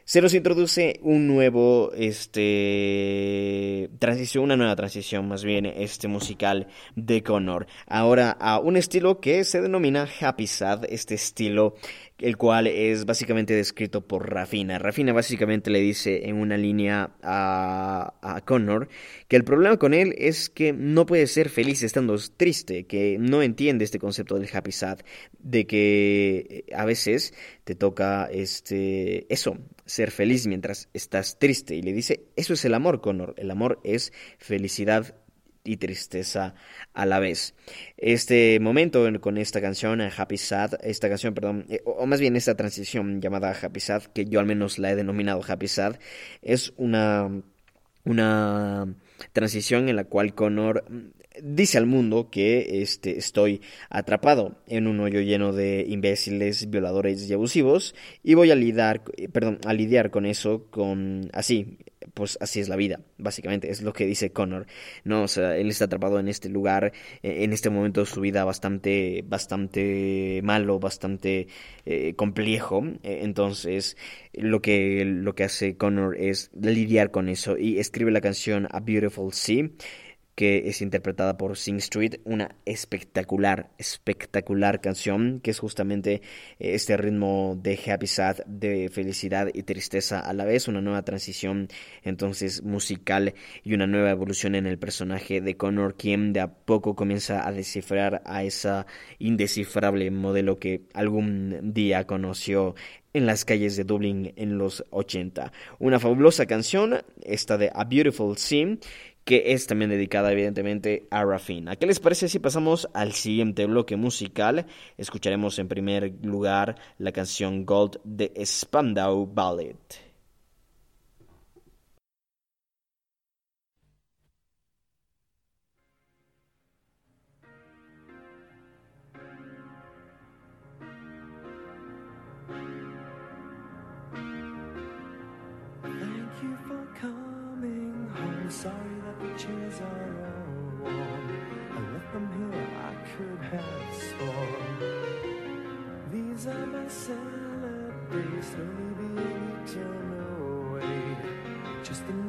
se nos introduce un nuevo, este, transición, una nueva transición más bien, este musical de Connor. Ahora a un estilo que se denomina Happy Sad, este estilo el cual es básicamente descrito por Rafina. Rafina básicamente le dice en una línea a, a Connor que el problema con él es que no puede ser feliz estando triste, que no entiende este concepto del happy sad, de que a veces te toca este eso, ser feliz mientras estás triste y le dice, "Eso es el amor, Connor. El amor es felicidad y tristeza a la vez. Este momento en- con esta canción, eh, Happy Sad, esta canción, perdón, eh, o más bien esta transición llamada Happy Sad, que yo al menos la he denominado Happy Sad, es una, una transición en la cual Connor dice al mundo que este, estoy atrapado en un hoyo lleno de imbéciles, violadores y abusivos y voy a lidiar, eh, perdón, a lidiar con eso con así, pues así es la vida, básicamente es lo que dice Connor, no, o sea, él está atrapado en este lugar, eh, en este momento de su vida bastante, bastante malo, bastante eh, complejo, eh, entonces lo que lo que hace Connor es lidiar con eso y escribe la canción A Beautiful Sea que es interpretada por Sing Street, una espectacular, espectacular canción, que es justamente eh, este ritmo de happy sad, de felicidad y tristeza a la vez, una nueva transición entonces musical y una nueva evolución en el personaje de Connor, quien de a poco comienza a descifrar a esa indescifrable modelo que algún día conoció en las calles de Dublín en los 80. Una fabulosa canción, esta de A Beautiful Sea, que es también dedicada evidentemente a Rafina. ¿Qué les parece si pasamos al siguiente bloque musical? Escucharemos en primer lugar la canción Gold de Spandau Ballet. Just another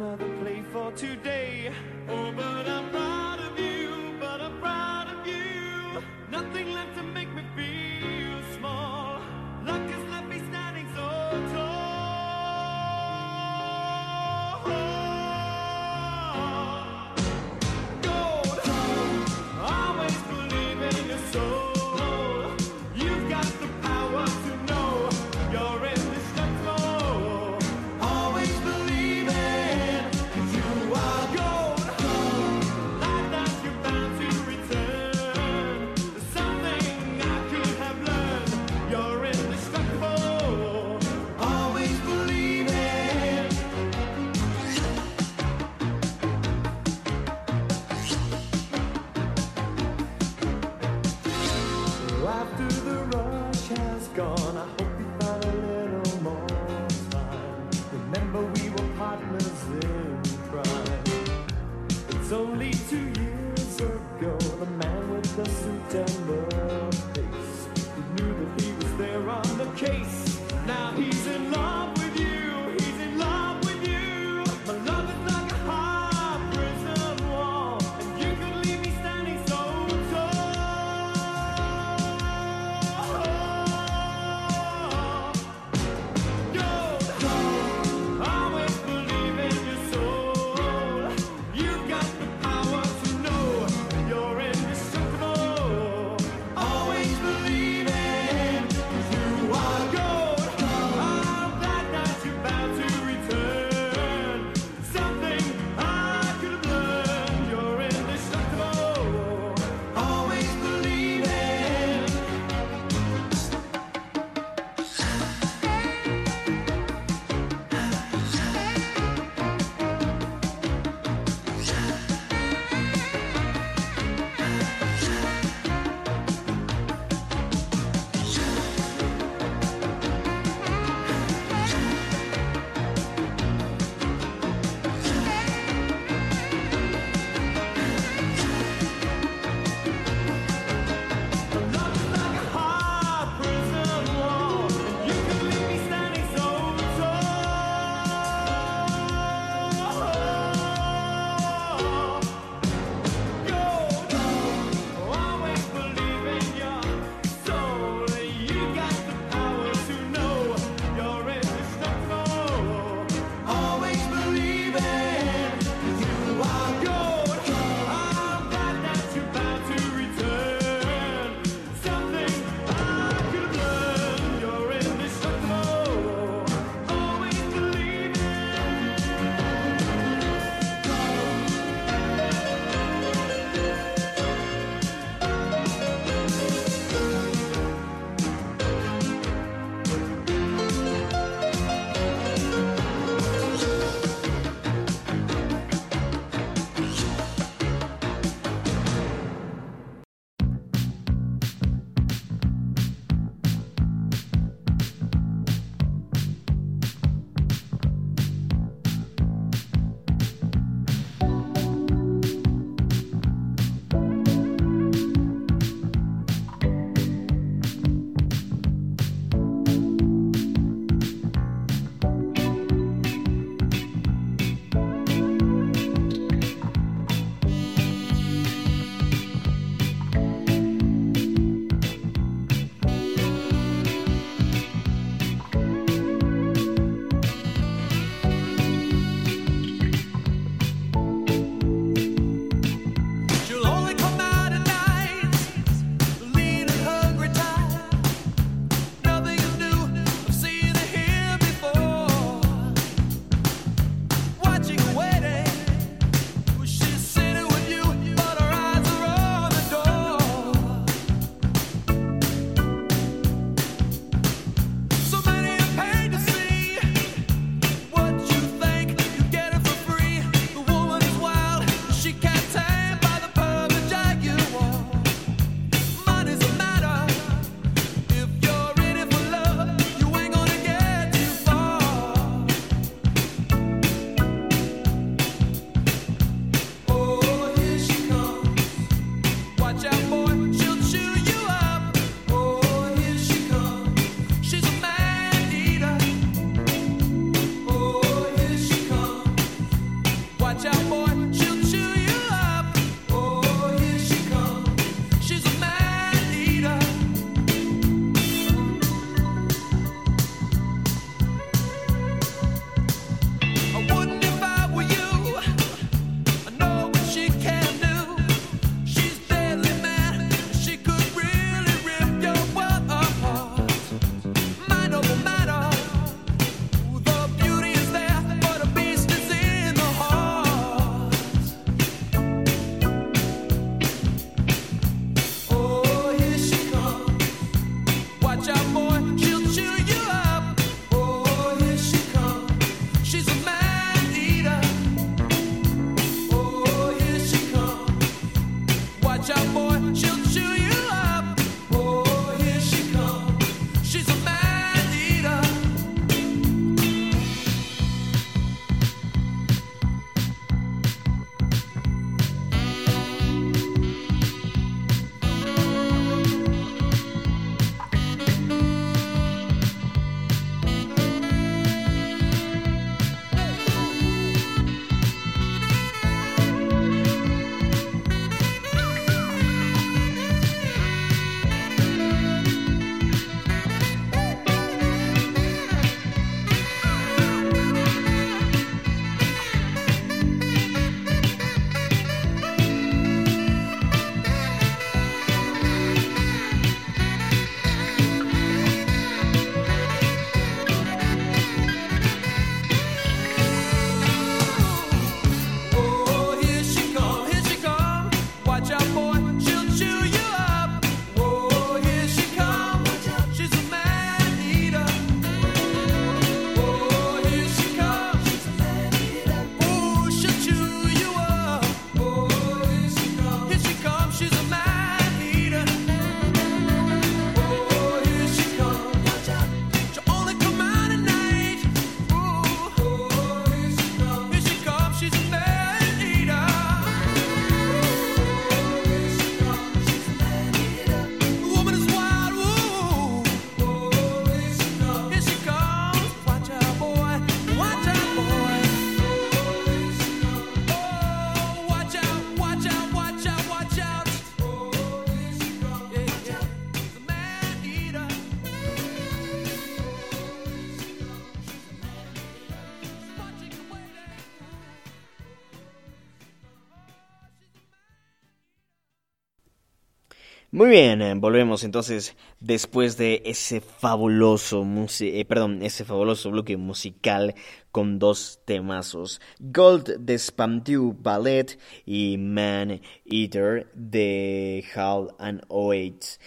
bien, eh, volvemos entonces después de ese fabuloso eh, perdón, ese fabuloso bloque musical con dos temazos, Gold de Spamdew Ballet y Man Eater de Hall and Oates.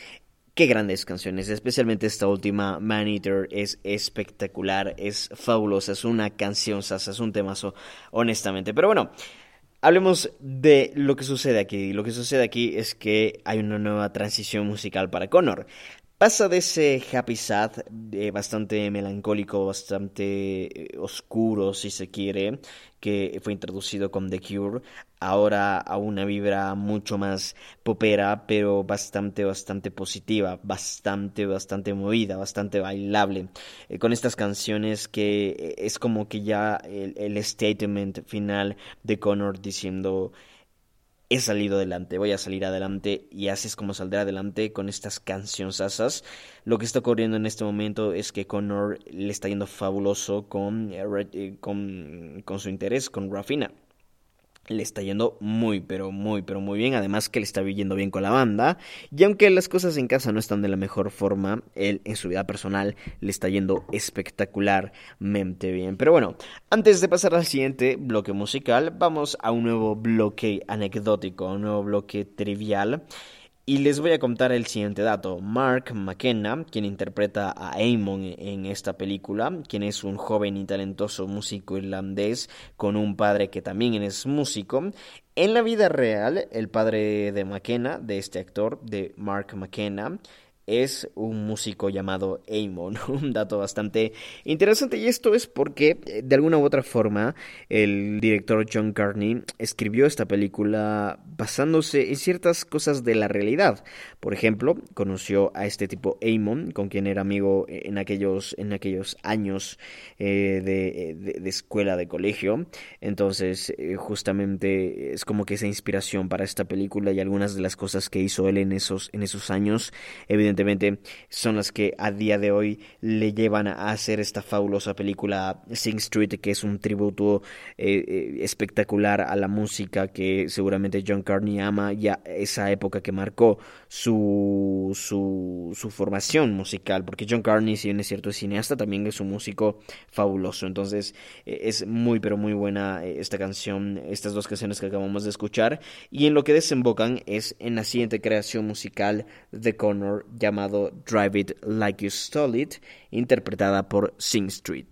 Qué grandes canciones, especialmente esta última, Man Eater, es espectacular, es fabulosa, es una canción, es un temazo, honestamente. Pero bueno, Hablemos de lo que sucede aquí. Lo que sucede aquí es que hay una nueva transición musical para Connor. Pasa de ese happy sad, bastante melancólico, bastante eh, oscuro, si se quiere, que fue introducido con The Cure, ahora a una vibra mucho más popera, pero bastante, bastante positiva, bastante, bastante movida, bastante bailable, eh, con estas canciones que eh, es como que ya el statement final de Connor diciendo he salido adelante, voy a salir adelante y así es como saldré adelante con estas canciones Lo que está ocurriendo en este momento es que Connor le está yendo fabuloso con, eh, eh, con, con su interés con Rafina le está yendo muy, pero muy, pero muy bien. Además que le está yendo bien con la banda. Y aunque las cosas en casa no están de la mejor forma, él en su vida personal le está yendo espectacularmente bien. Pero bueno, antes de pasar al siguiente bloque musical, vamos a un nuevo bloque anecdótico, un nuevo bloque trivial. Y les voy a contar el siguiente dato. Mark McKenna, quien interpreta a Amon en esta película, quien es un joven y talentoso músico irlandés con un padre que también es músico, en la vida real, el padre de McKenna, de este actor, de Mark McKenna, es un músico llamado Amon. Un dato bastante interesante y esto es porque eh, de alguna u otra forma el director John Carney escribió esta película basándose en ciertas cosas de la realidad. Por ejemplo, conoció a este tipo Amon, con quien era amigo en aquellos, en aquellos años eh, de, escuela, de colegio. Entonces, eh, justamente es como que esa inspiración para esta película y algunas de las cosas que hizo él en esos, en esos años, evidentemente son las que a día de hoy le llevan a hacer esta fabulosa película Sing Street, que es un tributo eh, eh, espectacular a la música que seguramente John Carney ama ya esa época que marcó su, su, formación musical, porque John Carney, si bien es cierto, es cineasta, también es un músico fabuloso. Entonces eh, es muy, pero muy buena esta canción, estas dos canciones que acabamos de escuchar, y en lo que desembocan es en la siguiente creación musical de Connor, llamado Drive It Like You Stole It, interpretada por Sing Street.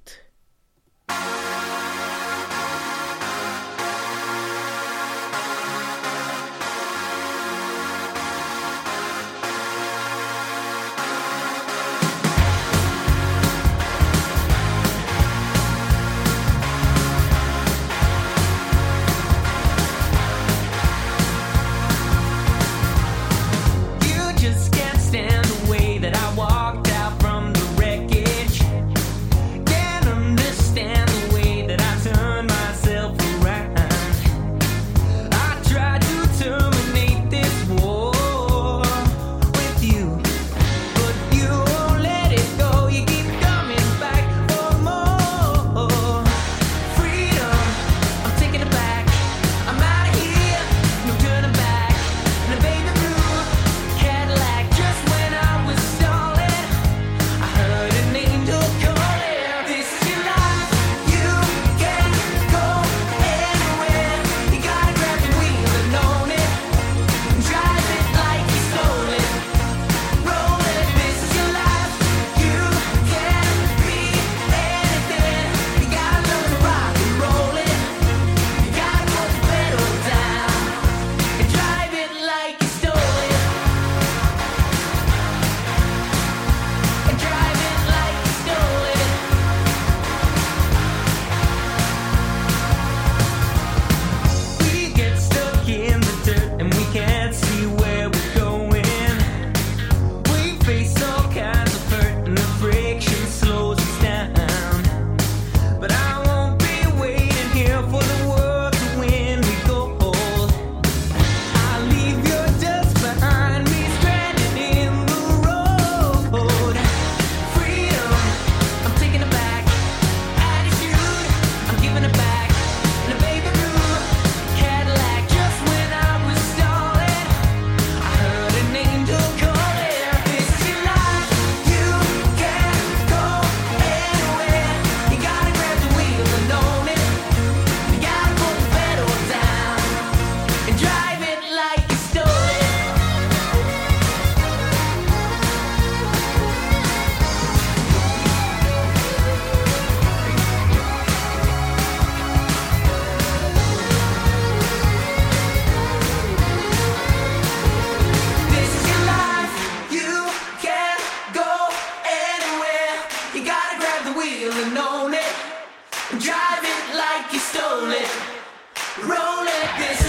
You gotta grab the wheel and own it. Drive it like you stole it. Roll it this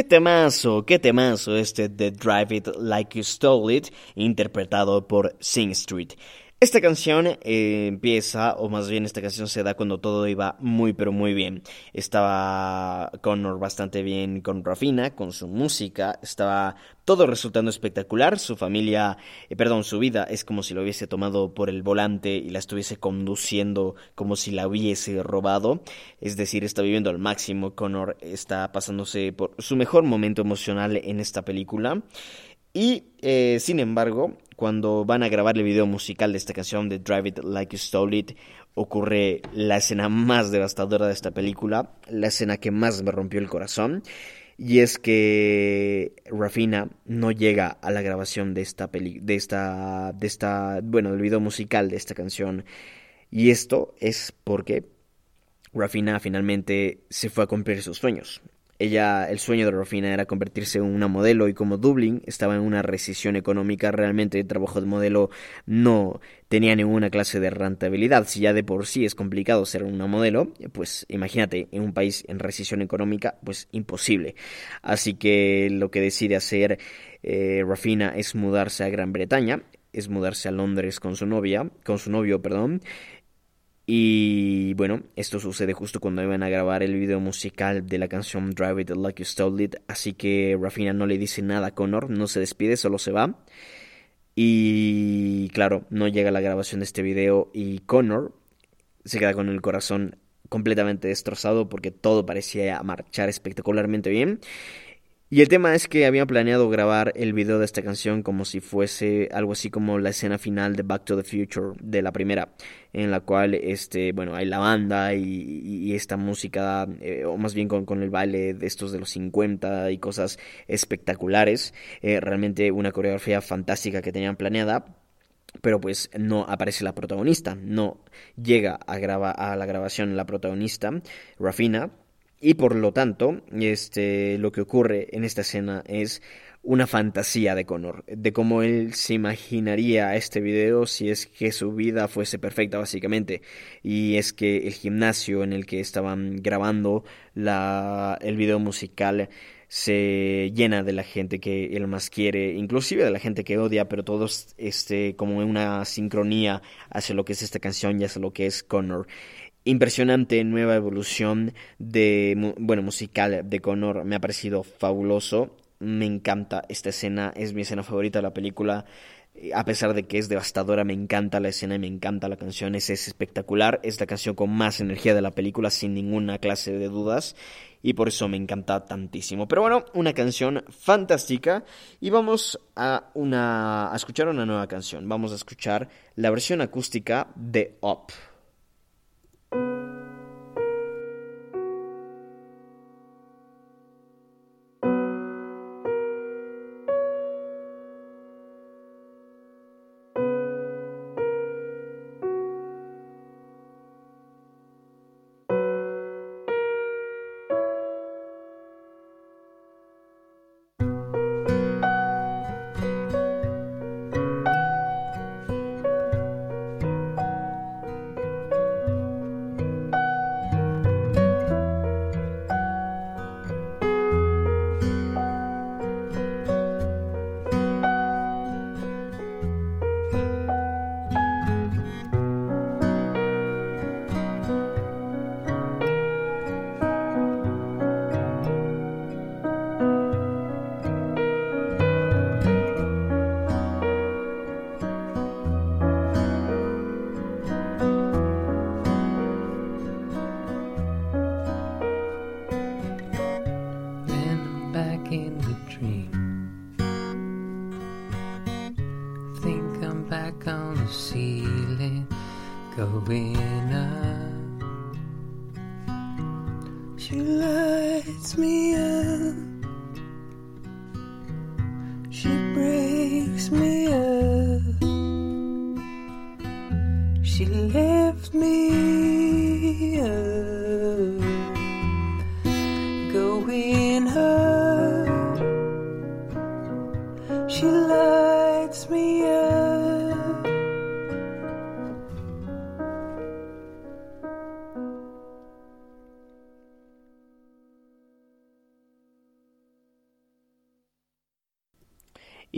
Qué temazo, qué temazo este de Drive It Like You Stole It, interpretado por Sing Street. Esta canción eh, empieza, o más bien esta canción se da cuando todo iba muy pero muy bien. Estaba Connor bastante bien con Rafina, con su música, estaba todo resultando espectacular. Su familia, eh, perdón, su vida es como si lo hubiese tomado por el volante y la estuviese conduciendo como si la hubiese robado. Es decir, está viviendo al máximo. Connor está pasándose por su mejor momento emocional en esta película. Y eh, sin embargo, cuando van a grabar el video musical de esta canción de Drive It Like You Stole It, ocurre la escena más devastadora de esta película, la escena que más me rompió el corazón. Y es que Rafina no llega a la grabación de esta peli de esta de esta bueno, del video musical de esta canción. Y esto es porque Rafina finalmente se fue a cumplir sus sueños. Ella, el sueño de Rafina era convertirse en una modelo y como Dublín estaba en una recesión económica, realmente el trabajo de modelo no tenía ninguna clase de rentabilidad. Si ya de por sí es complicado ser una modelo, pues imagínate, en un país en recesión económica, pues imposible. Así que lo que decide hacer eh, Rafina es mudarse a Gran Bretaña, es mudarse a Londres con su novia, con su novio, perdón, y bueno, esto sucede justo cuando iban a grabar el video musical de la canción Drive It Like You Stole It. Así que Rafina no le dice nada a Connor, no se despide, solo se va. Y claro, no llega la grabación de este video y Connor se queda con el corazón completamente destrozado porque todo parecía marchar espectacularmente bien. Y el tema es que habían planeado grabar el video de esta canción como si fuese algo así como la escena final de Back to the Future de la primera, en la cual este, bueno, hay la banda y, y esta música, eh, o más bien con, con, el baile de estos de los 50 y cosas espectaculares, eh, realmente una coreografía fantástica que tenían planeada, pero pues no aparece la protagonista, no llega a, graba a la grabación la protagonista, Rafina, y por lo tanto, este, lo que ocurre en esta escena es una fantasía de Connor, de cómo él se imaginaría este video si es que su vida fuese perfecta básicamente. Y es que el gimnasio en el que estaban grabando la, el video musical se llena de la gente que él más quiere, inclusive de la gente que odia, pero todos este, como en una sincronía hacia lo que es esta canción y hacia lo que es Connor impresionante nueva evolución de bueno musical de Connor. Me ha parecido fabuloso. Me encanta esta escena. Es mi escena favorita de la película. A pesar de que es devastadora me encanta la escena y me encanta la canción. Es, es espectacular. Es la canción con más energía de la película sin ninguna clase de dudas. Y por eso me encanta tantísimo. Pero bueno una canción fantástica. Y vamos a una a escuchar una nueva canción. Vamos a escuchar la versión acústica de Up Thank you.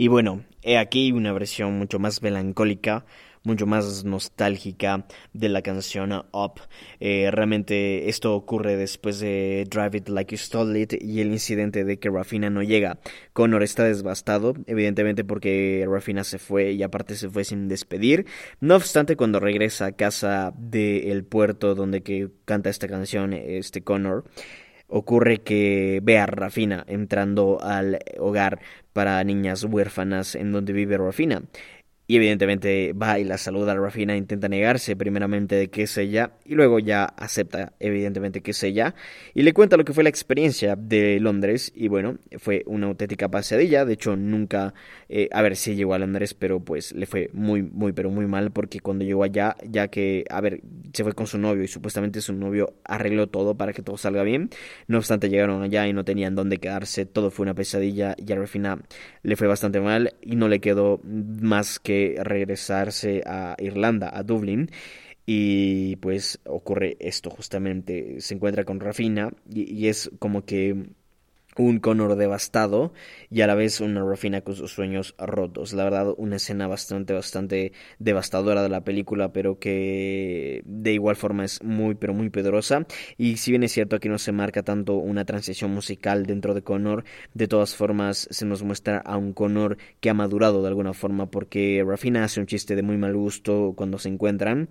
Y bueno, he aquí una versión mucho más melancólica, mucho más nostálgica de la canción Up. Eh, realmente esto ocurre después de Drive It Like You Stole It y el incidente de que Rafina no llega. Connor está devastado, evidentemente porque Rafina se fue y aparte se fue sin despedir. No obstante, cuando regresa a casa del puerto donde que canta esta canción, este Connor, ocurre que ve a Rafina entrando al hogar para niñas huérfanas en donde vive Rafina. Y evidentemente va y la saluda a Rafina, intenta negarse primeramente de que es ella y luego ya acepta evidentemente que es ella y le cuenta lo que fue la experiencia de Londres y bueno, fue una auténtica pasadilla, de hecho nunca, eh, a ver si llegó a Londres pero pues le fue muy muy pero muy mal porque cuando llegó allá, ya que, a ver, se fue con su novio y supuestamente su novio arregló todo para que todo salga bien, no obstante llegaron allá y no tenían dónde quedarse, todo fue una pesadilla y a Rafina le fue bastante mal y no le quedó más que regresarse a Irlanda, a Dublín. Y pues ocurre esto justamente, se encuentra con Rafina y, es como que un Connor devastado y a la vez una Rafina con sus sueños rotos. La verdad, una escena bastante, bastante devastadora de la película, pero que de igual forma es muy, pero muy poderosa. Y si bien es cierto, aquí no se marca tanto una transición musical dentro de Connor, de todas formas se nos muestra a un Connor que ha madurado de alguna forma, porque Rafina hace un chiste de muy mal gusto cuando se encuentran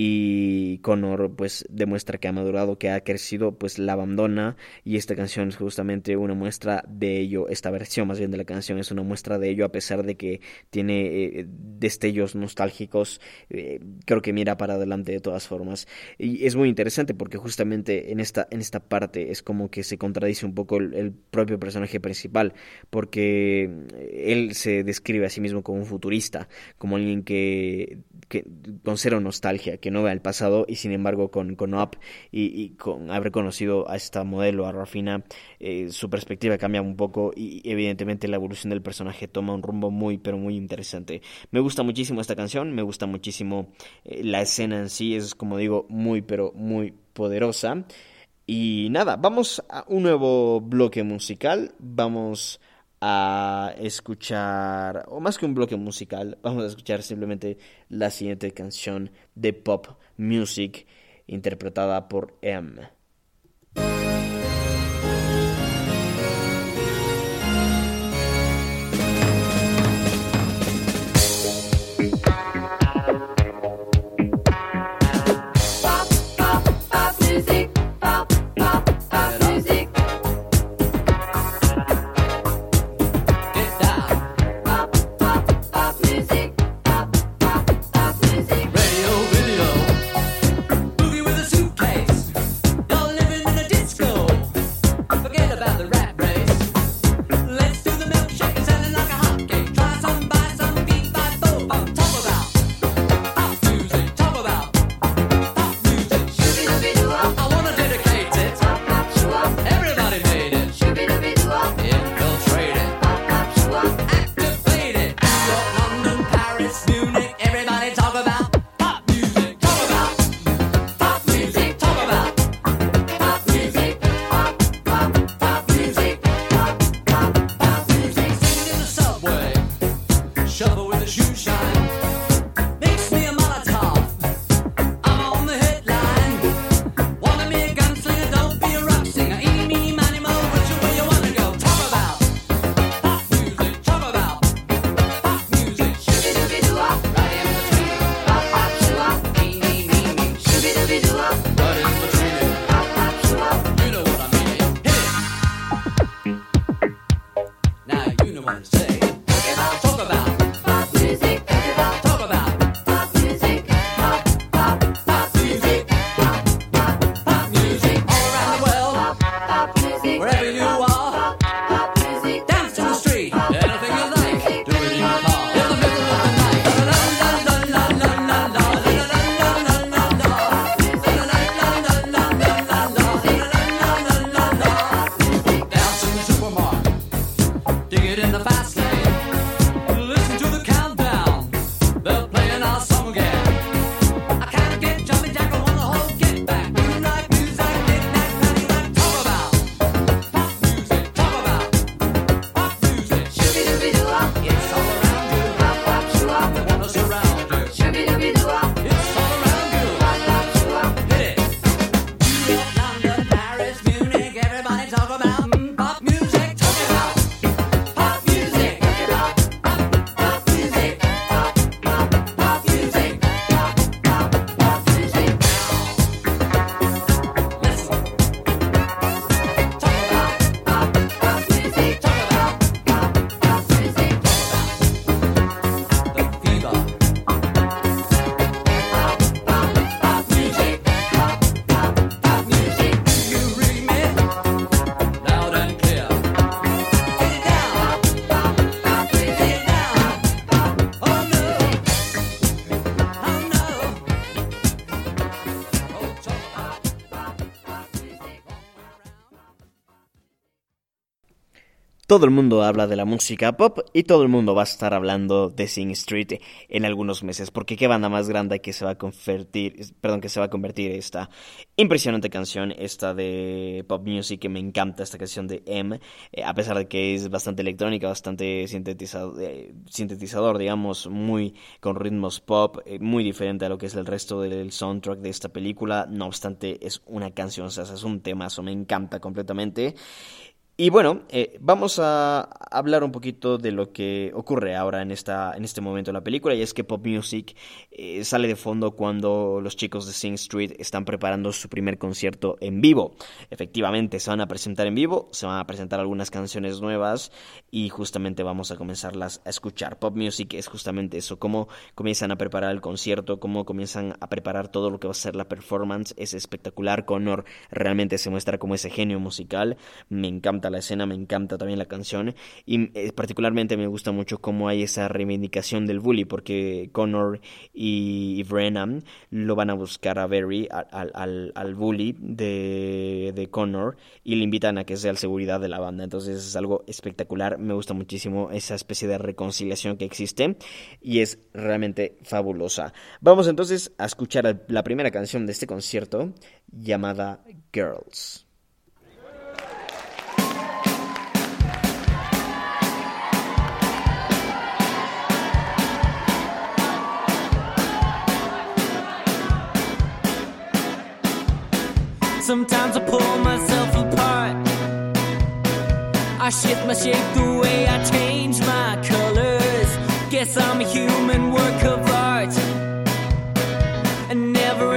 y Connor pues demuestra que ha madurado, que ha crecido, pues la abandona. Y esta canción es justamente una muestra de ello, esta versión más bien de la canción es una muestra de ello a pesar de que tiene eh, destellos nostálgicos, eh, creo que mira para adelante de todas formas. Y es muy interesante porque justamente en esta, en esta parte es como que se contradice un poco el, propio personaje principal porque él se describe a sí mismo como un futurista, como alguien que, con cero nostalgia, no vea el pasado y sin embargo con, con Up y, y con haber conocido a esta modelo, a Rafina, eh, su perspectiva cambia un poco y evidentemente la evolución del personaje toma un rumbo muy pero muy interesante. Me gusta muchísimo esta canción, me gusta muchísimo eh, la escena en sí, es como digo muy pero muy poderosa. Y nada, vamos a un nuevo bloque musical, vamos a escuchar, o más que un bloque musical, vamos a escuchar simplemente la siguiente canción de pop music interpretada por M. Todo el mundo habla de la música pop y todo el mundo va a estar hablando de Sing Street en algunos meses, porque qué banda más grande que se va a convertir, perdón, que se va a convertir esta impresionante canción, esta de pop music que me encanta, esta canción de M, eh, a pesar de que es bastante electrónica, bastante sintetizador, eh, sintetizador digamos, muy con ritmos pop, eh, muy diferente a lo que es el resto del soundtrack de esta película, no obstante es una canción, o sea, es un temazo, me encanta completamente. Y bueno, eh, vamos a hablar un poquito de lo que ocurre ahora en, esta, en este momento en la película, y es que Pop Music eh, sale de fondo cuando los chicos de Sing Street están preparando su primer concierto en vivo. Efectivamente, se van a presentar en vivo, se van a presentar algunas canciones nuevas y justamente vamos a comenzarlas a escuchar. Pop Music es justamente eso, cómo comienzan a preparar el concierto, cómo comienzan a preparar todo lo que va a ser la performance. Es espectacular, Connor realmente se muestra como ese genio musical, me encanta la escena, me encanta también la canción y eh, particularmente me gusta mucho cómo hay esa reivindicación del bully porque Connor y Brennan lo van a buscar a Barry, al, al, al bully de, de Connor y le invitan a que sea el seguridad de la banda. Entonces es algo espectacular, me gusta muchísimo esa especie de reconciliación que existe y es realmente fabulosa. Vamos entonces a escuchar la primera canción de este concierto llamada Girls. Sometimes I pull myself apart. I shift my shape the way I change my colors. Guess I'm a human work of art. A never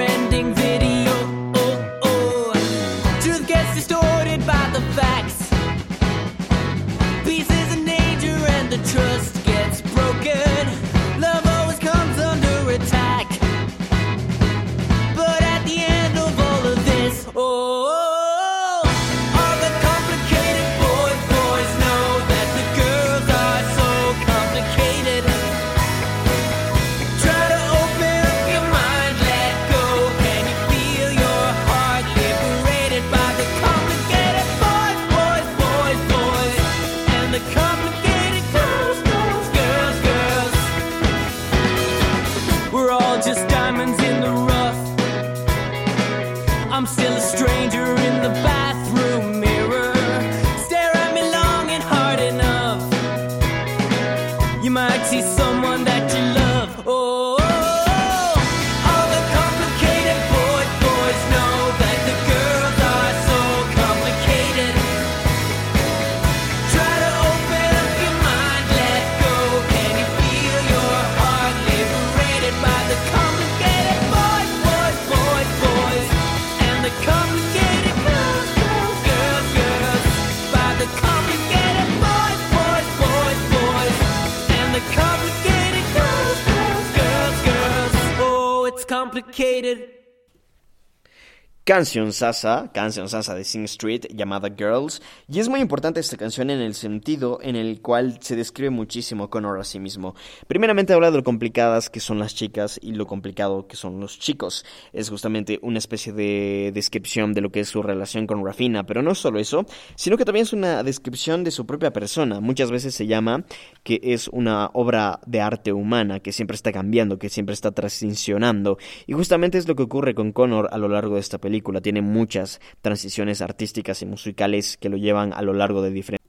created Canción Sasa, canción Sasa de Sing Street llamada Girls, y es muy importante esta canción en el sentido en el cual se describe muchísimo Connor a sí mismo. Primeramente habla de lo complicadas que son las chicas y lo complicado que son los chicos. Es justamente una especie de descripción de lo que es su relación con Rafina, pero no solo eso, sino que también es una descripción de su propia persona. Muchas veces se llama que es una obra de arte humana que siempre está cambiando, que siempre está transicionando, y justamente es lo que ocurre con Connor a lo largo de esta película. Tiene muchas transiciones artísticas y musicales que lo llevan a lo largo de diferentes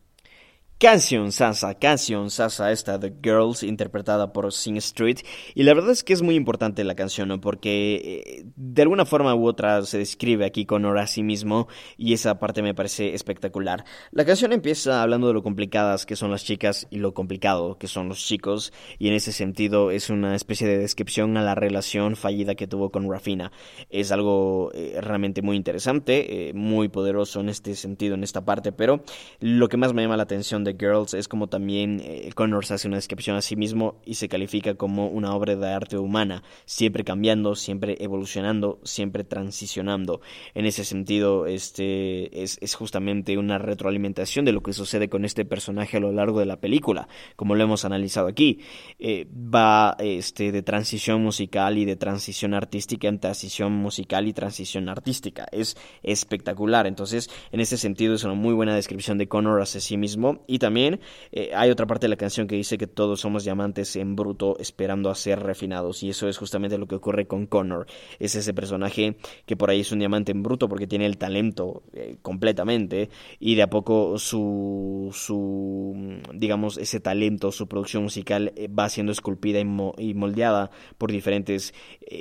Canción Sasa, canción Sasa, esta de Girls, interpretada por Sing Street. Y la verdad es que es muy importante la canción, ¿no? Porque eh, de alguna forma u otra se describe aquí Connor a sí mismo y esa parte me parece espectacular. La canción empieza hablando de lo complicadas que son las chicas y lo complicado que son los chicos. Y en ese sentido es una especie de descripción a la relación fallida que tuvo con Rafina. Es algo eh, realmente muy interesante, eh, muy poderoso en este sentido, en esta parte. Pero lo que más me llama la atención de Girls es como también eh, una descripción a sí mismo y se califica como una obra de arte humana, siempre cambiando, siempre evolucionando, siempre transicionando. En ese sentido, este es, es justamente una retroalimentación de lo que sucede con este personaje a lo largo de la película, como lo hemos analizado aquí. Eh, va este, de transición musical y de transición artística en transición musical y transición artística. Es espectacular. Entonces, en ese sentido, es una muy buena descripción de Connor hacia sí mismo y también eh, hay otra parte de la canción que dice que todos somos diamantes en bruto esperando a ser refinados y eso es justamente lo que ocurre con Connor. Es ese personaje que por ahí es un diamante en bruto porque tiene el talento eh, completamente y de a poco su, su, digamos, ese talento, su producción musical eh, va siendo esculpida y, mo- y moldeada por diferentes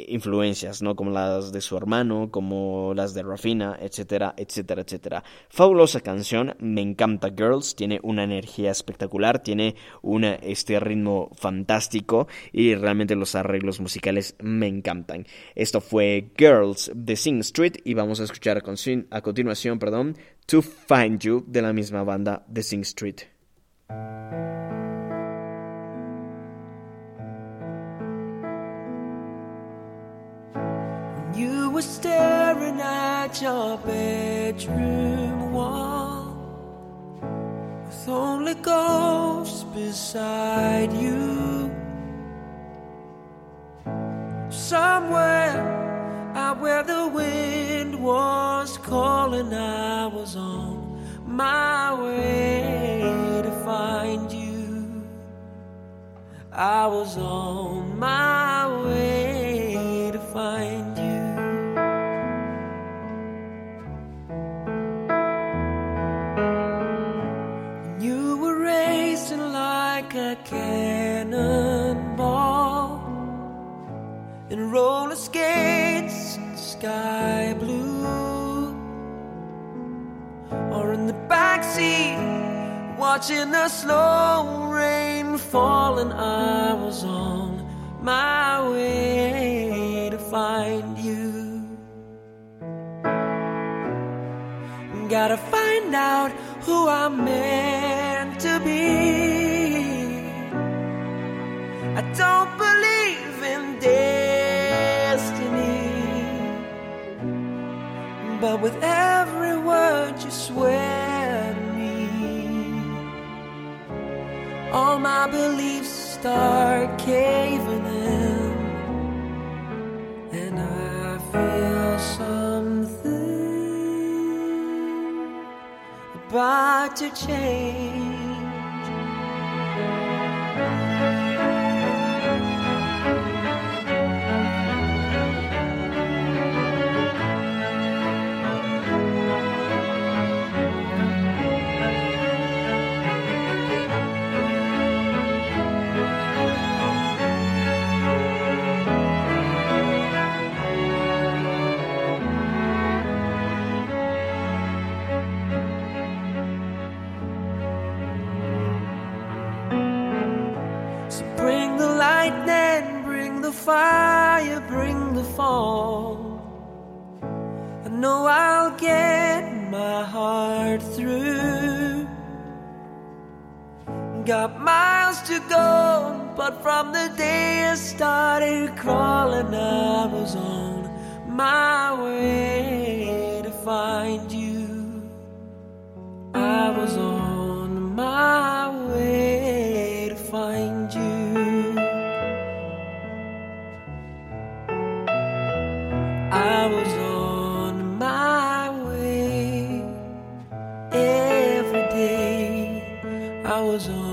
influencias, ¿no? Como las de su hermano, como las de Rafina, etcétera, etcétera, etcétera. Fabulosa canción, me encanta Girls, tiene una energía espectacular, tiene una, este ritmo fantástico y realmente los arreglos musicales me encantan. Esto fue Girls de Sing Street y vamos a escuchar a, con- a continuación, perdón, To Find You de la misma banda de Sing Street. You with only ghosts beside you. Somewhere out where the wind was calling, I was on my way to find you. I was on my way to find you. In roller skates and sky blue, or in the backseat watching the slow rain fall, and I was on my way to find you. Gotta find out who I'm meant to be. I don't believe in destiny, but with every word you swear to me, all my beliefs start caving in, and I feel something about to change. Fire, bring the fall. I know I'll get my heart through. Got miles to go, but from the day I started crawling, I was on my way to find you. I was on my way I was on my way every day. I was on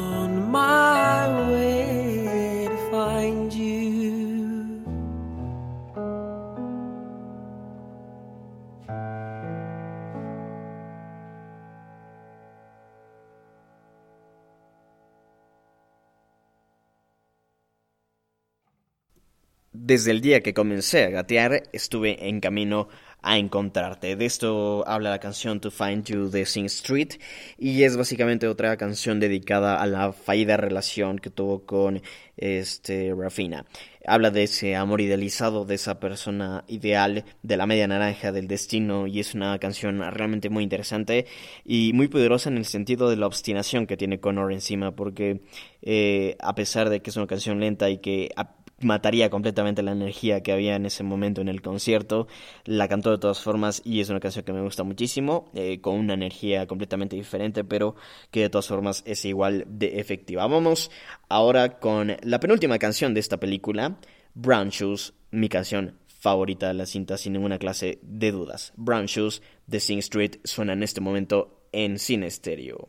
Desde el día que comencé a gatear, estuve en camino a encontrarte. De esto habla la canción To Find You de Sing Street y es básicamente otra canción dedicada a la fallida relación que tuvo con este Rafina. Habla de ese amor idealizado, de esa persona ideal, de la media naranja, del destino y es una canción realmente muy interesante y muy poderosa en el sentido de la obstinación que tiene Connor encima porque eh, a pesar de que es una canción lenta y que mataría completamente la energía que había en ese momento en el concierto. La cantó de todas formas y es una canción que me gusta muchísimo, eh, con una energía completamente diferente, pero que de todas formas es igual de efectiva. Vamos ahora con la penúltima canción de esta película, Brown Shoes, mi canción favorita de la cinta sin ninguna clase de dudas. Brown Shoes de Sing Street suena en este momento en cine estéreo.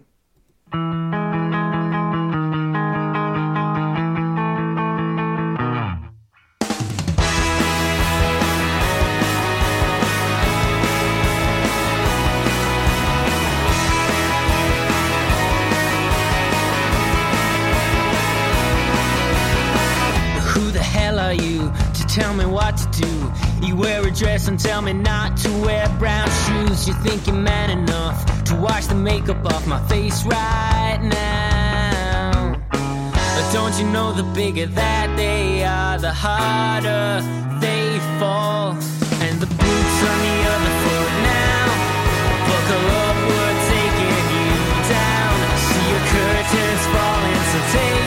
Dress and tell me not to wear brown shoes. You think you're man enough to wash the makeup off my face right now. But don't you know the bigger that they are, the harder they fall. And the boots on the other foot now. Buckle up, we're taking you down. See your curtains falling, so take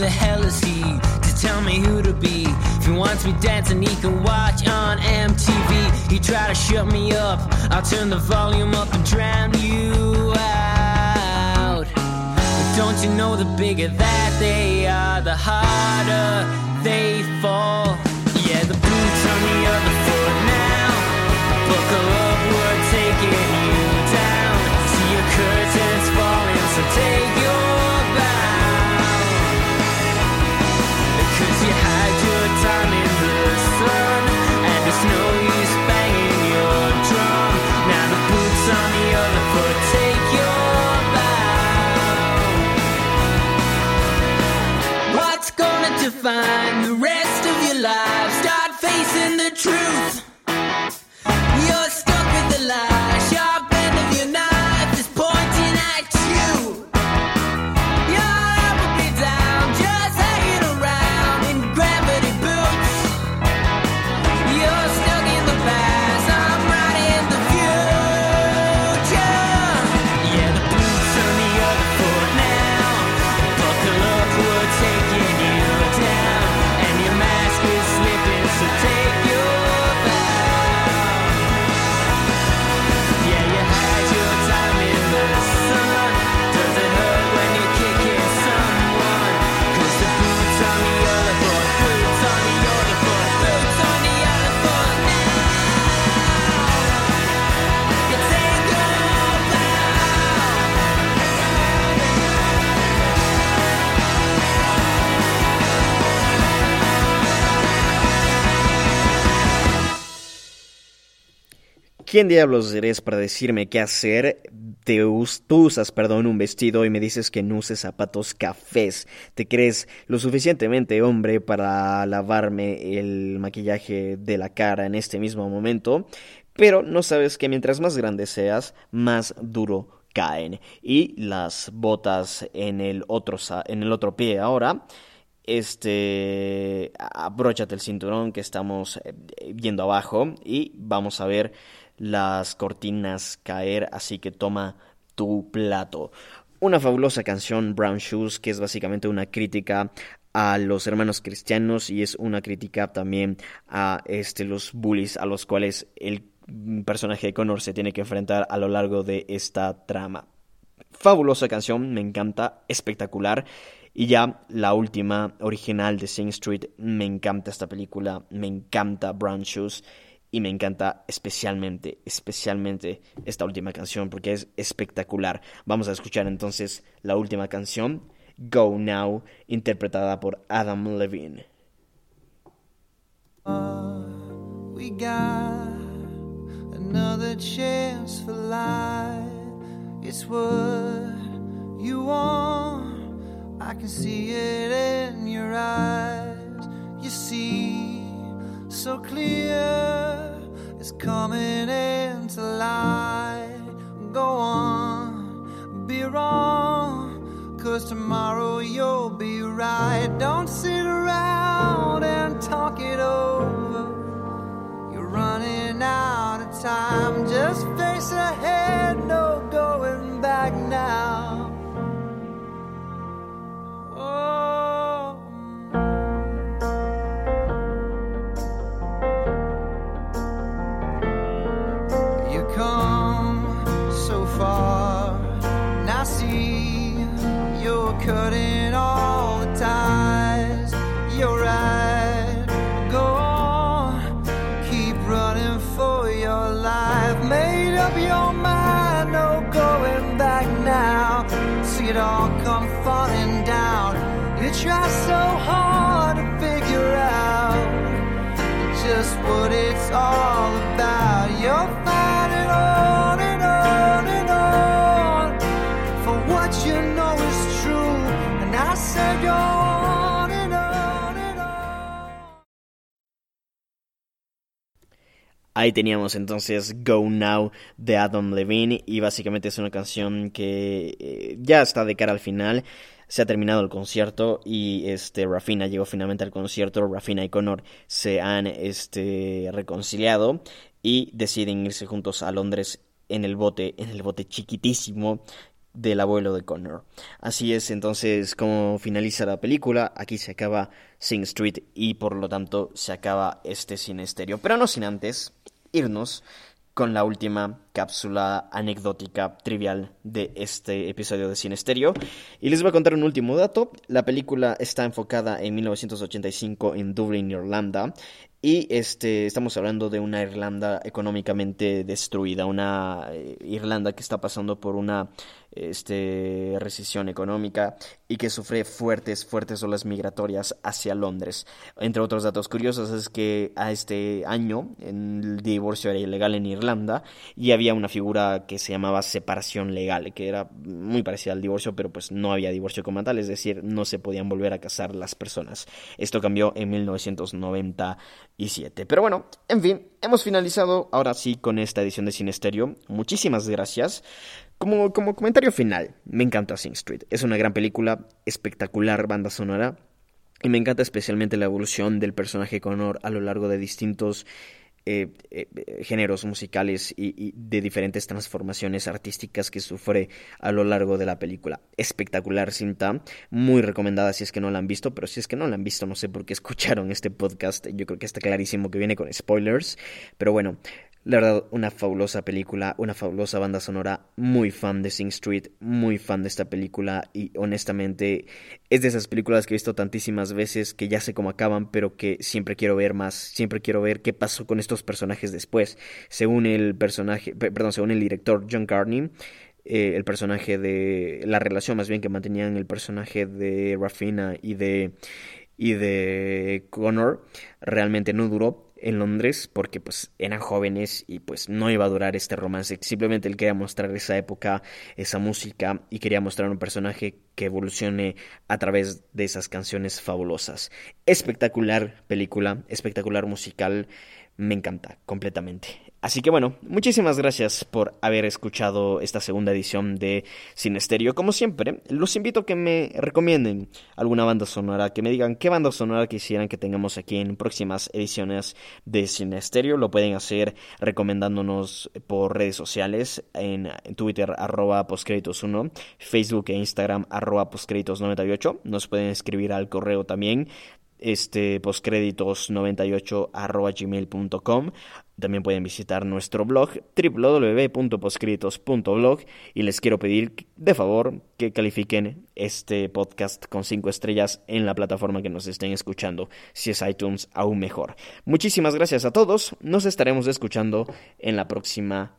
the hell is he to tell me who to be? If he wants me dancing, he can watch on MTV. He try to shut me up, I'll turn the volume up and drown you out. But don't you know the bigger that they are, the harder they fall? Yeah, the boots on the other foot now. Buckle gonna the rest of your life? Start facing the truth ¿Quién diablos eres para decirme qué hacer? Te tú usas, perdón, un vestido y me dices que no uses zapatos cafés. ¿Te crees lo suficientemente hombre para lavarme el maquillaje de la cara en este mismo momento? Pero no sabes que mientras más grande seas, más duro caen. Y las botas en el otro, en el otro pie ahora este, abróchate el cinturón que estamos eh, viendo abajo y vamos a ver las cortinas caer, así que toma tu plato. Una fabulosa canción, Brown Shoes, que es básicamente una crítica a los hermanos cristianos y es una crítica también a este, los bullies a los cuales el personaje de Connor se tiene que enfrentar a lo largo de esta trama. Fabulosa canción, me encanta, espectacular. Y ya la última original de Sing Street, me encanta esta película, me encanta Brown Shoes y me encanta especialmente, especialmente esta última canción porque es espectacular. Vamos a escuchar entonces la última canción, Go Now, interpretada por Adam Levine. We got another chance for life. It's what you want. I can see it in your eyes. You see so clear. It's coming into light. Go on, be wrong. Cause tomorrow you'll be right. Don't sit around and talk it over. You're running out of time. Just face ahead, no going back now. Oh. Ahí teníamos entonces Go Now de Adam Levine y básicamente es una canción que eh, ya está de cara al final. Se ha terminado el concierto y este Rafina llegó finalmente al concierto. Rafina y Connor se han este reconciliado y deciden irse juntos a Londres en el bote, en el bote chiquitísimo del abuelo de Connor. Así es entonces como finaliza la película, aquí se acaba Sing Street y por lo tanto se acaba este cine estéreo. Pero no sin antes irnos con la última cápsula anecdótica trivial de este episodio de Cine Estéreo. Y les voy a contar un último dato. La película está enfocada en 1985 en Dublín, Irlanda. Y este, estamos hablando de una Irlanda económicamente destruida, una eh, Irlanda que está pasando por una este, recesión económica y que sufre fuertes, fuertes olas migratorias hacia Londres. Entre otros datos curiosos es que a este año el divorcio era ilegal en Irlanda y había una figura que se llamaba separación legal, que era muy parecida al divorcio, pero pues no había divorcio como tal, es decir, no se podían volver a casar las personas. Esto cambió en 1997. Pero bueno, en fin, hemos finalizado ahora sí con esta edición de Cine Estéreo. Muchísimas gracias. Como, como comentario final, me encanta Sing Street. Es una gran película, espectacular banda sonora. Y me encanta especialmente la evolución del personaje Connor a lo largo de distintos eh, eh, géneros musicales y, y, de diferentes transformaciones artísticas que sufre a lo largo de la película. Espectacular cinta, muy recomendada si es que no la han visto, pero si es que no la han visto no sé por qué escucharon este podcast, yo creo que está clarísimo que viene con spoilers, pero bueno, la verdad, una fabulosa película, una fabulosa banda sonora, muy fan de Sing Street, muy fan de esta película y honestamente es de esas películas que he visto tantísimas veces que ya sé cómo acaban, pero que siempre quiero ver más, siempre quiero ver qué pasó con estos personajes después. Según el personaje, perdón, según el director John Carney, eh, el personaje de la relación más bien que mantenían el personaje de Rafina y de y de Connor realmente no duró en Londres porque pues eran jóvenes y pues no iba a durar este romance. Simplemente él quería mostrar esa época, esa música y quería mostrar un personaje que evolucione a través de esas canciones fabulosas. Espectacular película, espectacular musical, me encanta completamente. Así que bueno, muchísimas gracias por haber escuchado esta segunda edición de Sinesterio. Como siempre, los invito a que me recomienden alguna banda sonora, que me digan qué banda sonora quisieran que tengamos aquí en próximas ediciones de Sinesterio. Lo pueden hacer recomendándonos por redes sociales, en Twitter arroba postcréditos1, Facebook e Instagram arroba postcréditos98. Nos pueden escribir al correo también este postcréditos98 arroba gmail.com también pueden visitar nuestro blog www.poscritos.blog y les quiero pedir de favor que califiquen este podcast con 5 estrellas en la plataforma que nos estén escuchando. Si es iTunes, aún mejor. Muchísimas gracias a todos. Nos estaremos escuchando en la próxima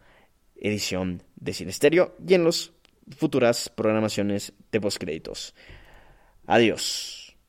edición de Sinesterio y en las futuras programaciones de postcréditos. Adiós.